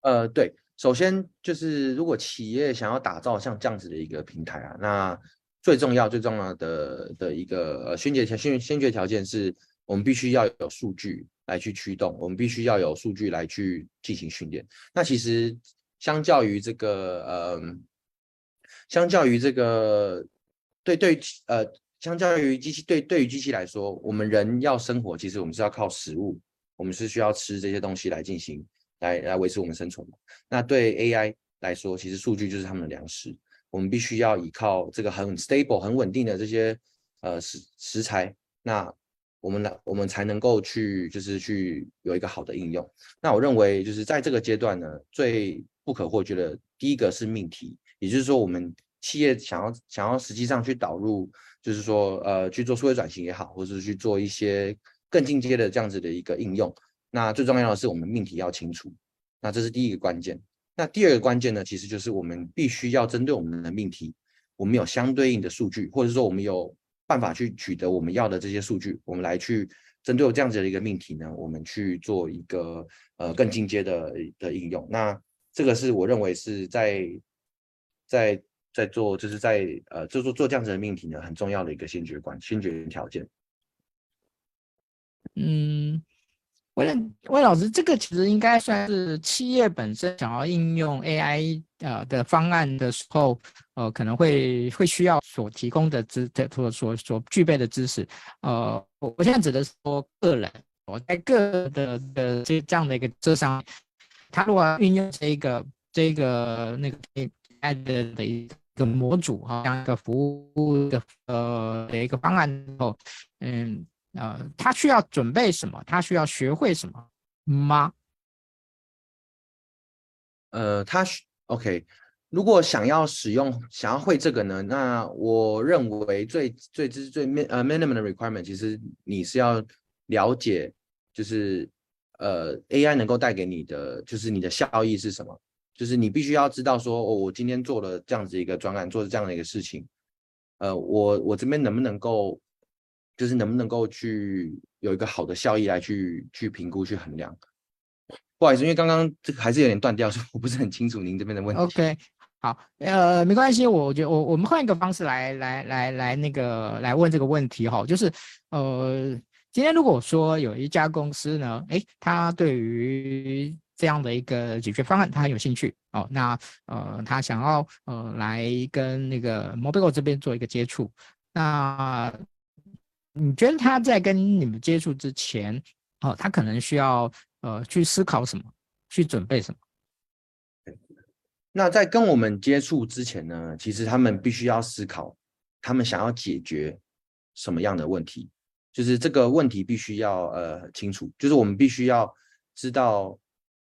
[SPEAKER 2] 呃，对，首先就是如果企业想要打造像这样子的一个平台啊，那最重要、最重要的的一个呃先决条先先决条件是我们必须要有数据来去驱动，我们必须要有数据来去进行训练。那其实相较于这个呃，相较于这个对对呃，相较于机器对对于机器来说，我们人要生活，其实我们是要靠食物，我们是需要吃这些东西来进行来来维持我们生存。那对 AI 来说，其实数据就是他们的粮食。我们必须要依靠这个很 stable、很稳定的这些呃食食材，那我们呢，我们才能够去就是去有一个好的应用。那我认为就是在这个阶段呢，最不可或缺的第一个是命题，也就是说，我们企业想要想要实际上去导入，就是说呃去做数位转型也好，或者是去做一些更进阶的这样子的一个应用，那最重要的是我们命题要清楚，那这是第一个关键。那第二个关键呢，其实就是我们必须要针对我们的命题，我们有相对应的数据，或者说我们有办法去取得我们要的这些数据，我们来去针对这样子的一个命题呢，我们去做一个呃更进阶的的应用。那这个是我认为是在在在做，就是在呃就做做这样子的命题呢，很重要的一个先决关先决条件。
[SPEAKER 1] 嗯。魏魏老师，这个其实应该算是企业本身想要应用 AI 呃的方案的时候，呃，可能会会需要所提供的知的所所所具备的知识。呃，我现在指的是说个人，我在个的的这这样的一个这上，他如果运用这个这个那个 AI 的的一个模组哈，这样一个服务的呃的一个方案后，嗯。呃，他需要准备什么？他需要学会什么吗？
[SPEAKER 2] 呃，他 OK。如果想要使用，想要会这个呢？那我认为最最最最呃 minimum 的 requirement，其实你是要了解，就是呃 AI 能够带给你的，就是你的效益是什么？就是你必须要知道说，哦，我今天做了这样子一个专案，做了这样的一个事情。呃，我我这边能不能够，就是能不能够去有一个好的效益来去去评估去衡量？不好意思，因为刚刚这个还是有点断掉，所以我不是很清楚您这边的问题。
[SPEAKER 1] OK，好，呃，没关系，我觉得我我们换一个方式来来来来那个来问这个问题哈，就是呃，今天如果说有一家公司呢，诶，他对于这样的一个解决方案，他很有兴趣哦。那呃，他想要呃来跟那个 Mobigo 这边做一个接触。那你觉得他在跟你们接触之前，哦，他可能需要呃去思考什么，去准备什么？
[SPEAKER 2] 那在跟我们接触之前呢，其实他们必须要思考，他们想要解决什么样的问题，就是这个问题必须要呃清楚，就是我们必须要知道。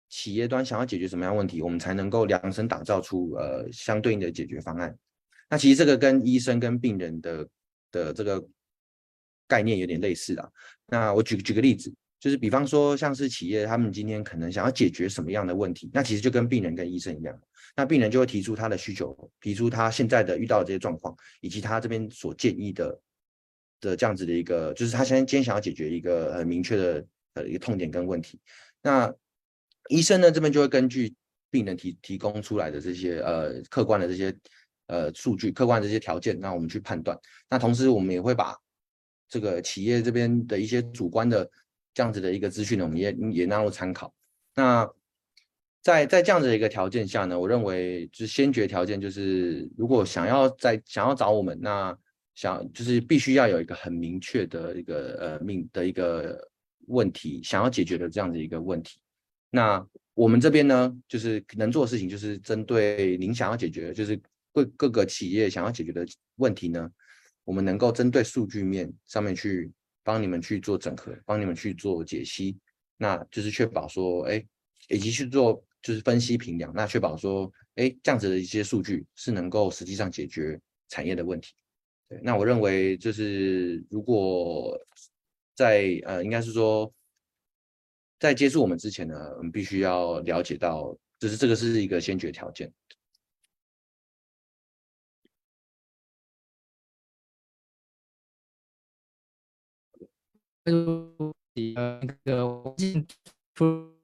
[SPEAKER 2] 企业端想要解决什么样的问题，我们才能够量身打造出呃相对应的解决方案。那其实这个跟医生跟病人的的这个概念有点类似啊。那我举举个例子，就是比方说像是企业他们今天可能想要解决什么样的问题，那其实就跟病人跟医生一样。那病人就会提出他的需求，提出他现在的遇到的这些状况，以及他这边所建议的的这样子的一个，就是他现在今天想要解决一个很明确的呃一个痛点跟问题。那医生呢，这边就会根据病人提提供出来的这些呃客观的这些呃数据、客观的这些条件，那我们去判断。那同时我们也会把这个企业这边的一些主观的这样子的一个资讯呢，我们也也纳入参考。那在在这样子的一个条件下呢，我认为就是先决条件就是，如果想要在想要找我们，那想就是必须要有一个很明确的一个呃命的一个问题，想要解决的这样的一个问题。那我们这边呢，就是能做的事情，就是针对您想要解决，就是各各个企业想要解决的问题呢，我们能够针对数据面上面去帮你们去做整合，帮你们去做解析，那就是确保说，哎，以及去做就是分析评量，那确保说，哎，这样子的一些数据是能够实际上解决产业的问题。对，那我认为就是如果在呃，应该是说。在接触我们之前呢，我们必须要了解到，就是这个是一个先决条件。
[SPEAKER 1] 那个进出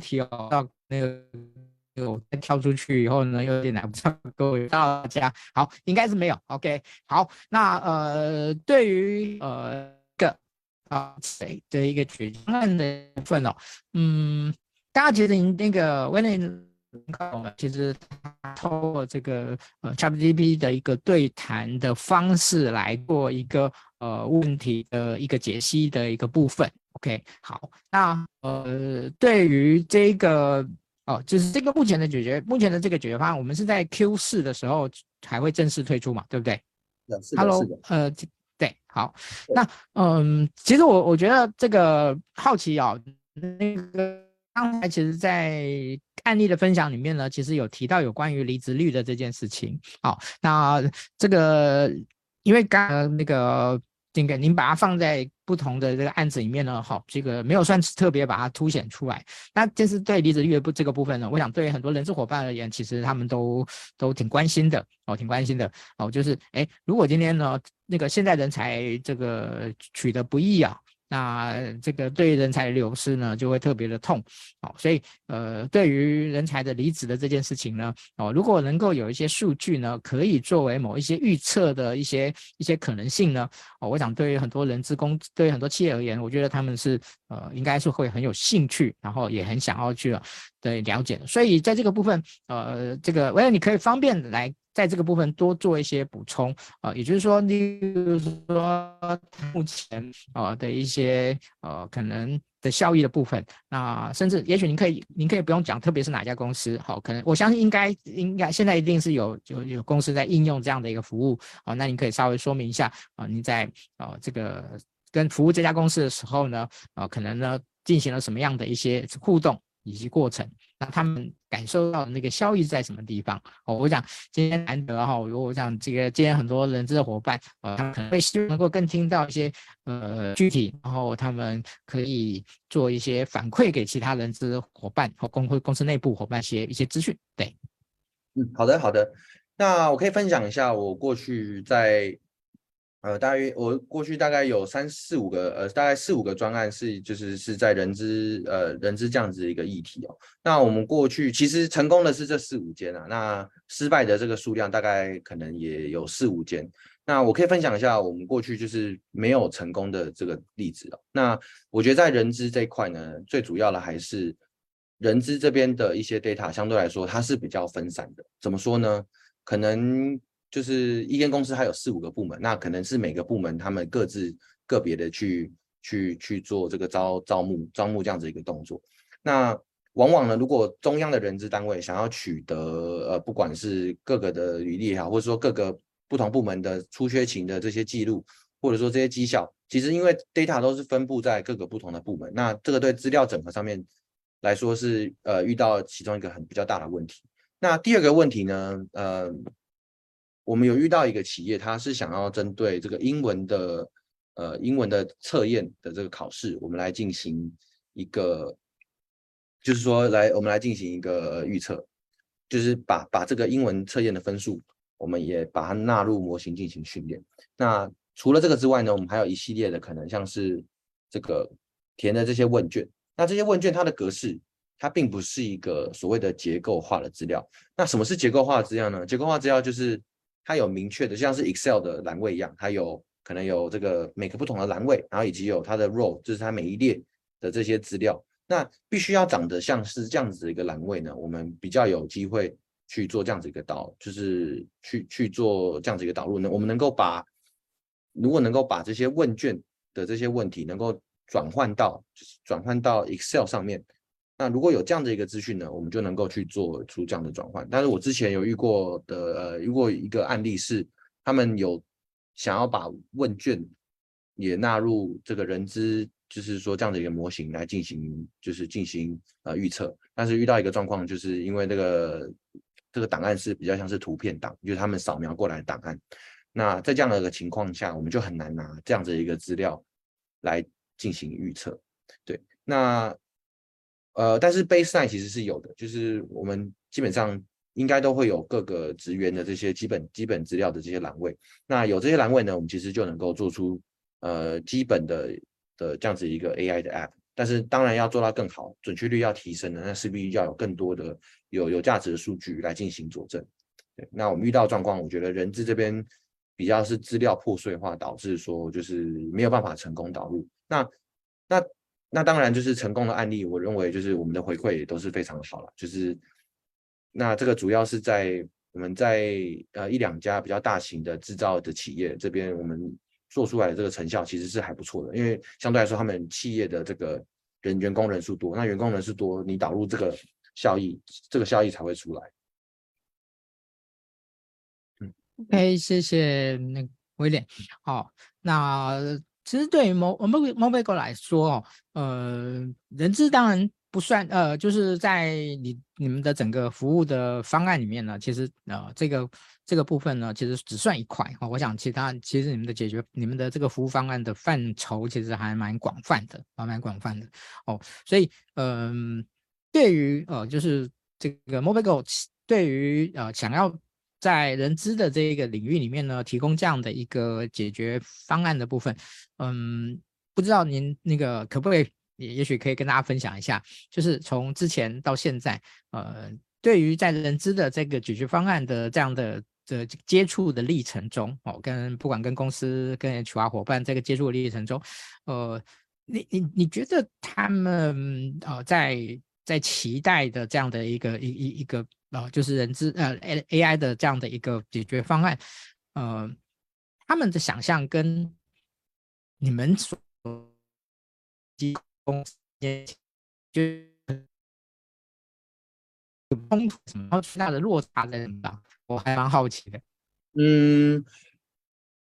[SPEAKER 1] 跳到那个，我再跳出去以后呢，有点难不上各位大家好，应该是没有。OK，好，那呃，对于呃。啊，谁的一个解决方案的部分哦，嗯，大家觉得那个威廉其实通过这个呃 ChatGPT 的一个对谈的方式来做一个呃问题的一个解析的一个部分。OK，好，那呃对于这个哦，就是这个目前的解决，目前的这个解决方案，我们是在 Q 四的时候才会正式推出嘛，对不对？Hello，呃。对，好，那嗯，其实我我觉得这个好奇啊，那个刚才其实，在案例的分享里面呢，其实有提到有关于离职率的这件事情。好，那这个因为刚刚那个。这个您把它放在不同的这个案子里面呢，好，这个没有算是特别把它凸显出来。那这是对离职率的不这个部分呢，我想对很多人事伙伴而言，其实他们都都挺关心的哦，挺关心的哦，就是哎，如果今天呢，那个现在人才这个取得不易啊。那这个对于人才的流失呢，就会特别的痛，哦，所以呃，对于人才的离职的这件事情呢，哦，如果能够有一些数据呢，可以作为某一些预测的一些一些可能性呢，哦，我想对于很多人资工，对于很多企业而言，我觉得他们是呃，应该是会很有兴趣，然后也很想要去对了解的。所以在这个部分，呃，这个我想你可以方便来。在这个部分多做一些补充。啊、也就是说，例如说目前啊、的一些呃可能的效益的部分，那甚至也许您可以您可以不用讲，特别是哪家公司好，可能我相信应该应该现在一定是有有有公司在应用这样的一个服务。啊、那您可以稍微说明一下啊，您、在啊、呃、这个跟服务这家公司的时候呢啊、呃，可能呢进行了什么样的一些互动。以及过程，那他们感受到那个效益在什么地方？哦，我想今天难得哈，我想这个今天很多人资的伙伴，呃，他们可能会希望能够更听到一些呃具体，然后他们可以做一些反馈给其他人资伙伴和公会公司内部伙伴一些一些资讯。对，
[SPEAKER 2] 嗯，好的好的，那我可以分享一下我过去在呃，大约我过去大概有三四五个，呃，大概四五个专案是就是是在人资，呃，人资这样子的一个议题哦。那我们过去其实成功的是这四五间啊，那失败的这个数量大概可能也有四五间。那我可以分享一下我们过去就是没有成功的这个例子哦。那我觉得在人资这一块呢，最主要的还是人资这边的一些 data 相对来说它是比较分散的。怎么说呢？可能。就是一间公司它有四五个部门，那可能是每个部门他们各自个别的去去去做这个招招募招募这样子一个动作。那往往呢，如果中央的人资单位想要取得呃，不管是各个的履历也好，或者说各个不同部门的出缺勤的这些记录，或者说这些绩效，其实因为 data 都是分布在各个不同的部门，那这个对资料整合上面来说是呃遇到其中一个很比较大的问题。那第二个问题呢，呃。我们有遇到一个企业，他是想要针对这个英文的呃英文的测验的这个考试，我们来进行一个，就是说来我们来进行一个预测，就是把把这个英文测验的分数，我们也把它纳入模型进行训练。那除了这个之外呢，我们还有一系列的可能，像是这个填的这些问卷。那这些问卷它的格式，它并不是一个所谓的结构化的资料。那什么是结构化资料呢？结构化资料就是。它有明确的，像是 Excel 的栏位一样，它有可能有这个每个不同的栏位，然后以及有它的 row，就是它每一列的这些资料。那必须要长得像是这样子的一个栏位呢，我们比较有机会去做这样子一个导，就是去去做这样子一个导入呢。我们能够把，如果能够把这些问卷的这些问题能够转换到，转换到 Excel 上面。那如果有这样的一个资讯呢，我们就能够去做出这样的转换。但是我之前有遇过的，呃，遇过一个案例是，他们有想要把问卷也纳入这个人资，就是说这样的一个模型来进行，就是进行呃预测。但是遇到一个状况，就是因为那个这个档案是比较像是图片档，就是他们扫描过来的档案。那在这样的一个情况下，我们就很难拿这样子一个资料来进行预测。对，那。呃，但是 baseline 其实是有的，就是我们基本上应该都会有各个职员的这些基本基本资料的这些栏位。那有这些栏位呢，我们其实就能够做出呃基本的的这样子一个 AI 的 app。但是当然要做到更好，准确率要提升的，那势必要有更多的有有价值的数据来进行佐证。对，那我们遇到状况，我觉得人资这边比较是资料破碎化，导致说就是没有办法成功导入。那那。那当然就是成功的案例，我认为就是我们的回馈也都是非常好了。就是那这个主要是在我们在呃一两家比较大型的制造的企业这边，我们做出来的这个成效其实是还不错的。因为相对来说，他们企业的这个人员工人数多，那员工人数多，你导入这个效益，这个效益才会出来。
[SPEAKER 1] 嗯，OK，谢谢那威廉。好，那。其实对于 Mobigo 来说哦，呃，人资当然不算，呃，就是在你你们的整个服务的方案里面呢，其实呃，这个这个部分呢，其实只算一块哈。我想其他其实你们的解决，你们的这个服务方案的范畴其实还蛮广泛的，还蛮广泛的哦。所以，嗯、呃，对于呃，就是这个 Mobigo 对于呃想要。在人资的这一个领域里面呢，提供这样的一个解决方案的部分，嗯，不知道您那个可不可以，也也许可以跟大家分享一下，就是从之前到现在，呃，对于在人资的这个解决方案的这样的的接触的历程中，哦，跟不管跟公司跟 HR 伙伴这个接触的历程中，呃，你你你觉得他们呃在在期待的这样的一个一一一个。呃，就是人资呃 A A I 的这样的一个解决方案，呃，他们的想象跟你们所提供就冲突什么巨大的落差在哪？我还蛮好奇的。
[SPEAKER 2] 嗯。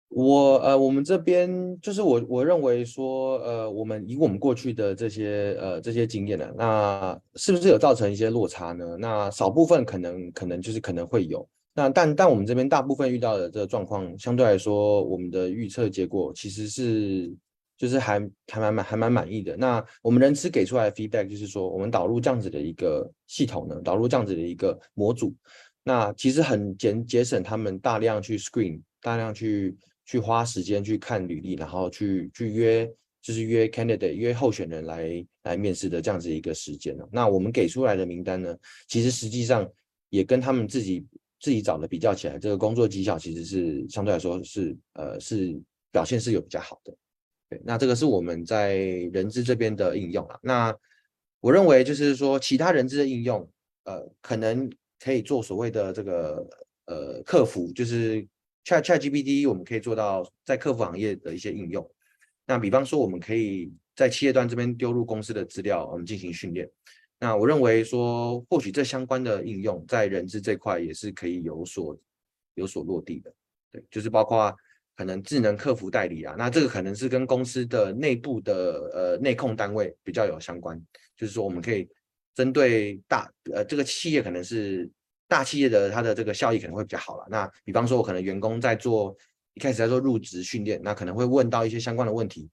[SPEAKER 2] 我呃，我们这边就是我我认为说，呃，我们以我们过去的这些呃这些经验呢，那是不是有造成一些落差呢？那少部分可能可能就是可能会有，那但但我们这边大部分遇到的这个状况，相对来说，我们的预测结果其实是就是还还蛮满还蛮满意的。那我们人资给出来的 feedback 就是说，我们导入这样子的一个系统呢，导入这样子的一个模组，那其实很节节省他们大量去 screen，大量去。去花时间去看履历，然后去去约，就是约 candidate 约候选人来来面试的这样子一个时间。那我们给出来的名单呢，其实实际上也跟他们自己自己找的比较起来，这个工作绩效其实是相对来说是呃是表现是有比较好的。对，那这个是我们在人资这边的应用啊。那我认为就是说，其他人资的应用，呃，可能可以做所谓的这个呃客服，就是 Chat ChatGPT，我们可以做到在客服行业的一些应用。那比方说，我们可以在企业端这边丢入公司的资料，我们进行训练。那我认为说，或许这相关的应用在人资这块也是可以有所有所落地的。对，就是包括。可能智能客服代理啊，那这个可能是跟公司的内部的呃内控单位比较有相关，就是说我们可以针对大呃这个企业可能是大企业的它的这个效益可能会比较好了。那比方说，我可能员工在做一开始在做入职训练，那可能会问到一些相关的问题，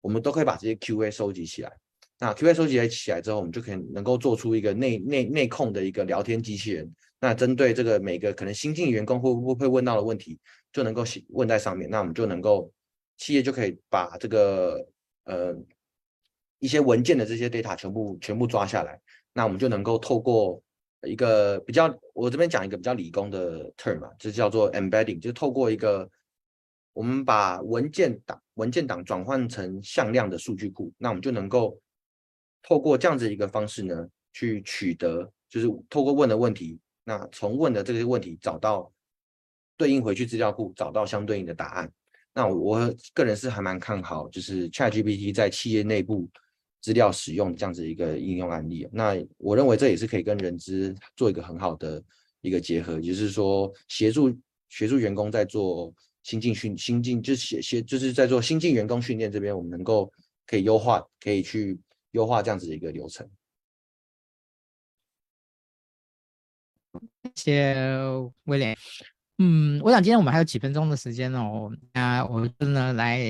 [SPEAKER 2] 我们都可以把这些 QA 收集起来。那 QA 收集起来之后，我们就可以能够做出一个内内内控的一个聊天机器人。那针对这个每个可能新进员工会不会问到的问题，就能够问在上面，那我们就能够企业就可以把这个呃一些文件的这些 data 全部全部抓下来，那我们就能够透过一个比较，我这边讲一个比较理工的 term 嘛，就叫做 embedding，就透过一个我们把文件档文件档转换成向量的数据库，那我们就能够透过这样子一个方式呢，去取得就是透过问的问题，那从问的这些问题找到。对应回去资料库，找到相对应的答案。那我我个人是还蛮看好，就是 ChatGPT 在企业内部资料使用这样子一个应用案例。那我认为这也是可以跟人资做一个很好的一个结合，也就是说协助协助员工在做新进训新进就协协就是在做新进员工训练这边，我们能够可以优化，可以去优化这样子的一个流程。
[SPEAKER 1] 谢谢威廉。嗯，我想今天我们还有几分钟的时间哦，那我真的来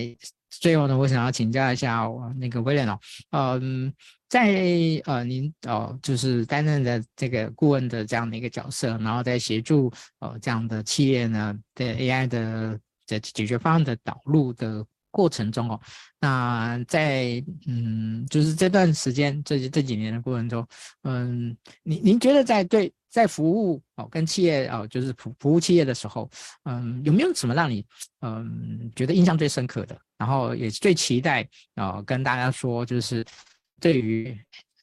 [SPEAKER 1] 最后呢，我想要请教一下我那个威廉哦，嗯，在呃您哦就是担任的这个顾问的这样的一个角色，然后在协助呃这样的企业呢的 AI 的的解决方案的导入的过程中哦，那在嗯就是这段时间这这几年的过程中，嗯，您您觉得在对。在服务哦，跟企业哦，就是服服务企业的时候，嗯，有没有什么让你嗯觉得印象最深刻的？然后也最期待哦，跟大家说，就是对于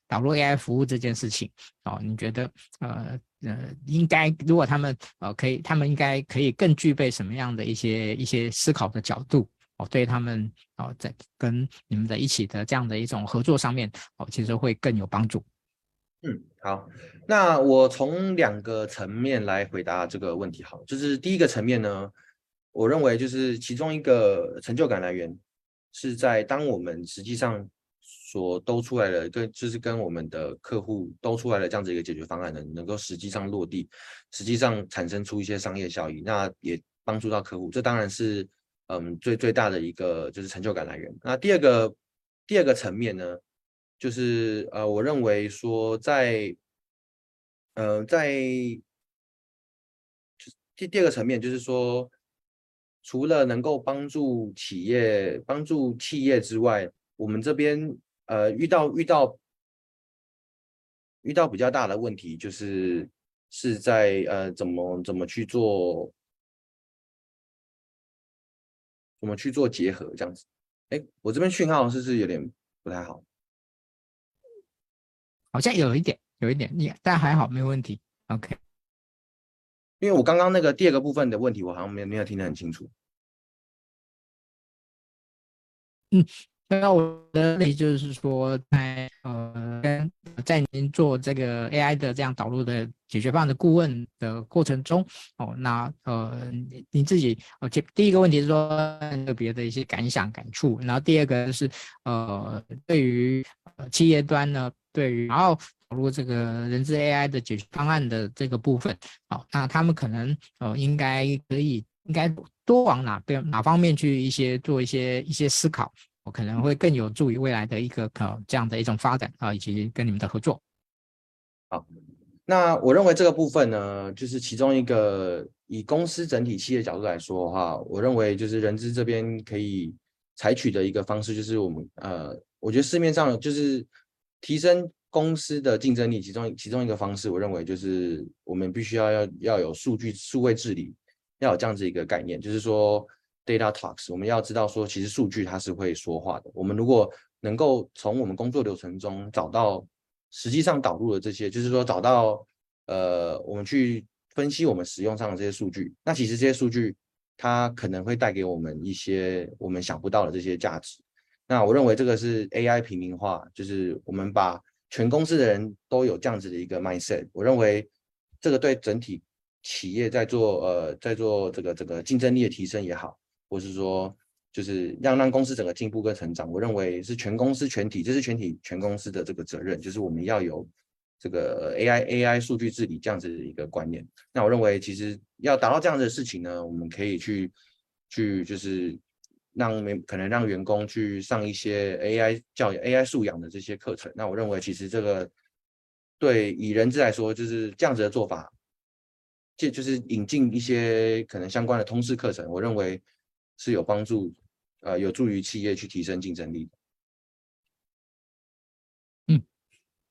[SPEAKER 1] 导入 AI 服务这件事情哦，你觉得呃呃，应该如果他们呃可以，他们应该可以更具备什么样的一些一些思考的角度哦，对他们哦，在跟你们的一起的这样的一种合作上面哦，其实会更有帮助。
[SPEAKER 2] 嗯，好，那我从两个层面来回答这个问题。好，就是第一个层面呢，我认为就是其中一个成就感来源是在当我们实际上所兜出来的，跟就是跟我们的客户兜出来的这样子一个解决方案呢，能够实际上落地，实际上产生出一些商业效益，那也帮助到客户，这当然是嗯最最大的一个就是成就感来源。那第二个第二个层面呢？就是呃，我认为说在，呃，在第第二个层面，就是说，除了能够帮助企业、帮助企业之外，我们这边呃遇到遇到遇到比较大的问题，就是是在呃怎么怎么去做，怎么去做结合这样子。哎，我这边讯号是不是有点不太好？
[SPEAKER 1] 好像有一点，有一点，你但还好，没有问题。OK，
[SPEAKER 2] 因为我刚刚那个第二个部分的问题，我好像没有没有听得很清楚。
[SPEAKER 1] 嗯，那我的问题就是说，在呃，跟在您做这个 AI 的这样导入的解决方案的顾问的过程中，哦，那呃，您自己，哦，第第一个问题是说特别的一些感想感触，然后第二个是呃，对于企业端呢。对于然后导入这个人资 AI 的解决方案的这个部分，好，那他们可能呃应该可以应该多往哪边哪方面去一些做一些一些思考，我可能会更有助于未来的一个呃这样的一种发展啊，以及跟你们的合作。
[SPEAKER 2] 好，那我认为这个部分呢，就是其中一个以公司整体企业角度来说的话，我认为就是人资这边可以采取的一个方式，就是我们呃，我觉得市面上就是提升公司的竞争力，其中其中一个方式，我认为就是我们必须要要要有数据数位治理，要有这样子一个概念，就是说 data talks，我们要知道说，其实数据它是会说话的。我们如果能够从我们工作流程中找到实际上导入的这些，就是说找到呃，我们去分析我们使用上的这些数据，那其实这些数据它可能会带给我们一些我们想不到的这些价值。那我认为这个是 AI 平民化，就是我们把全公司的人都有这样子的一个 mindset。我认为这个对整体企业在做呃在做这个这个竞争力的提升也好，或是说。就是让让公司整个进步跟成长，我认为是全公司全体，这是全体全公司的这个责任，就是我们要有这个 AI AI 数据治理这样子的一个观念。那我认为其实要达到这样的事情呢，我们可以去去就是让可能让员工去上一些 AI 教育 AI 素养的这些课程。那我认为其实这个对以人资来说，就是这样子的做法，这就是引进一些可能相关的通识课程，我认为是有帮助。呃，有助于企业去提升竞争力。
[SPEAKER 1] 嗯，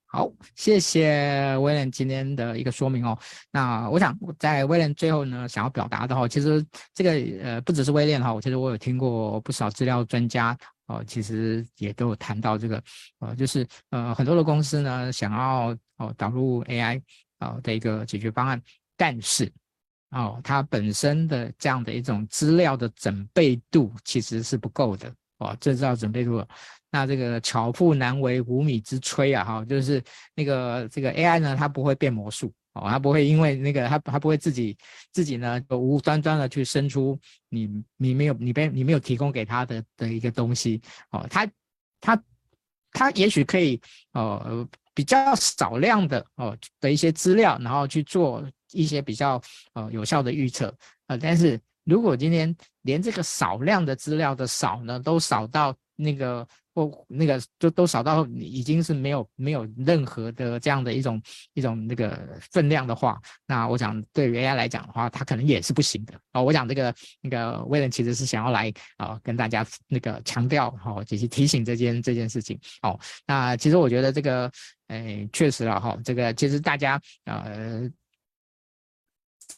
[SPEAKER 1] 好，谢谢威廉今天的一个说明哦。那我想在威廉最后呢，想要表达的话，其实这个呃，不只是威廉哈，我其实我有听过不少资料专家哦、其实也都有谈到这个呃，就是呃，很多的公司呢，想要哦导入 AI 啊、的一个解决方案，但是。哦，它本身的这样的一种资料的准备度其实是不够的哦，这叫准备度。那这个巧妇难为无米之炊啊，哈、就是那个这个 AI 呢，它不会变魔术哦，它不会因为那个它它不会自己自己呢无端端的去生出你你没有你被你没有提供给他的的一个东西哦，它它它也许可以哦比较少量的哦的一些资料，然后去做。一些比较呃有效的预测，呃，但是如果今天连这个少量的资料的少呢，都少到那个或那个就都少到已经是没有没有任何的这样的一种一种那个分量的话，那我想对于 AI 来讲的话，它可能也是不行的哦。我想这个那个威廉其实是想要来啊、呃、跟大家那个强调哦，以及提醒这件这件事情哦。那其实我觉得这个哎确实了哈、这个其实大家呃。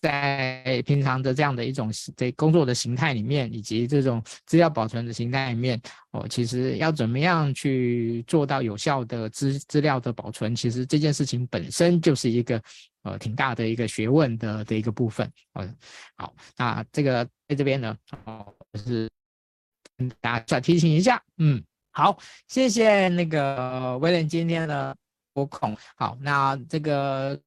[SPEAKER 1] 在平常的这样的一种在工作的形态里面，以及这种资料保存的形态里面，哦，其实要怎么样去做到有效的资资料的保存，其实这件事情本身就是一个呃挺大的一个学问的的一个部分。嗯，好，那这个在这边呢，哦，就是跟大家再提醒一下，嗯，好，谢谢那个威廉今天的播控。好，那这个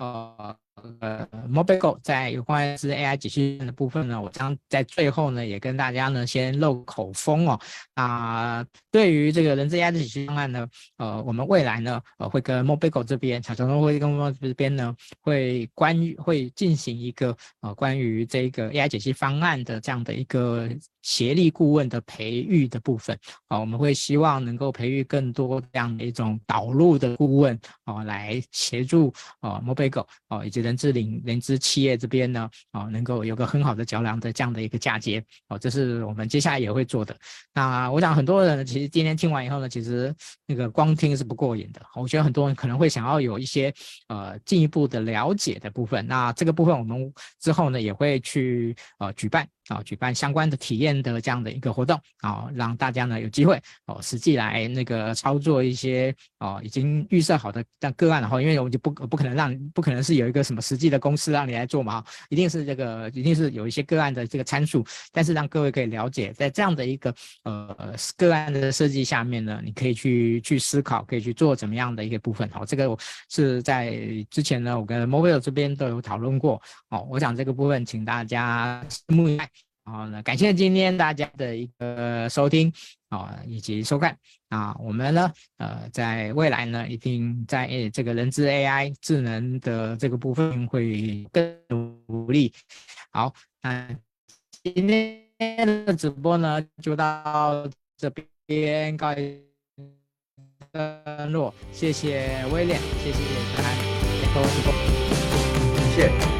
[SPEAKER 1] 呃。呃，Mobigo 在有关是 AI 解析的部分呢，我将在最后呢也跟大家呢先露口风哦。啊、对于这个人资 AI 的解析方案呢，呃，我们未来呢呃会跟 Mobigo 这边，小程会跟 Mobigo 这边呢会关于会进行一个呃关于这个 AI 解析方案的这样的一个。协力顾问的培育的部分，啊，我们会希望能够培育更多这样的一种导入的顾问，啊，来协助啊，Mobigo 啊，以及人资领人资企业这边呢，啊，能够有个很好的桥梁的这样的一个嫁接，哦，这是我们接下来也会做的。那我想很多人其实今天听完以后呢，其实那个光听是不过瘾的，我觉得很多人可能会想要有一些呃进一步的了解的部分。那这个部分我们之后呢也会去呃举办。啊，举办相关的体验的这样的一个活动啊，让大家呢有机会哦，实际来那个操作一些哦已经预设好的这样个案，然后因为我们就不不可能让不可能是有一个什么实际的公司让你来做嘛，一定是这个一定是有一些个案的这个参数，但是让各位可以了解，在这样的一个呃个案的设计下面呢，你可以去去思考，可以去做怎么样的一个部分。好，这个是在之前呢，我跟 mobile 这边都有讨论过。哦，我想这个部分请大家拭目以待。然后呢感谢今天大家的一个收听啊，以及收看啊，我们呢，呃，在未来呢，一定在这个人资 AI 智能的这个部分会更努力。好，那今天的直播呢，就到这边告一段落，谢谢威廉，谢谢大家。收，
[SPEAKER 2] 谢谢。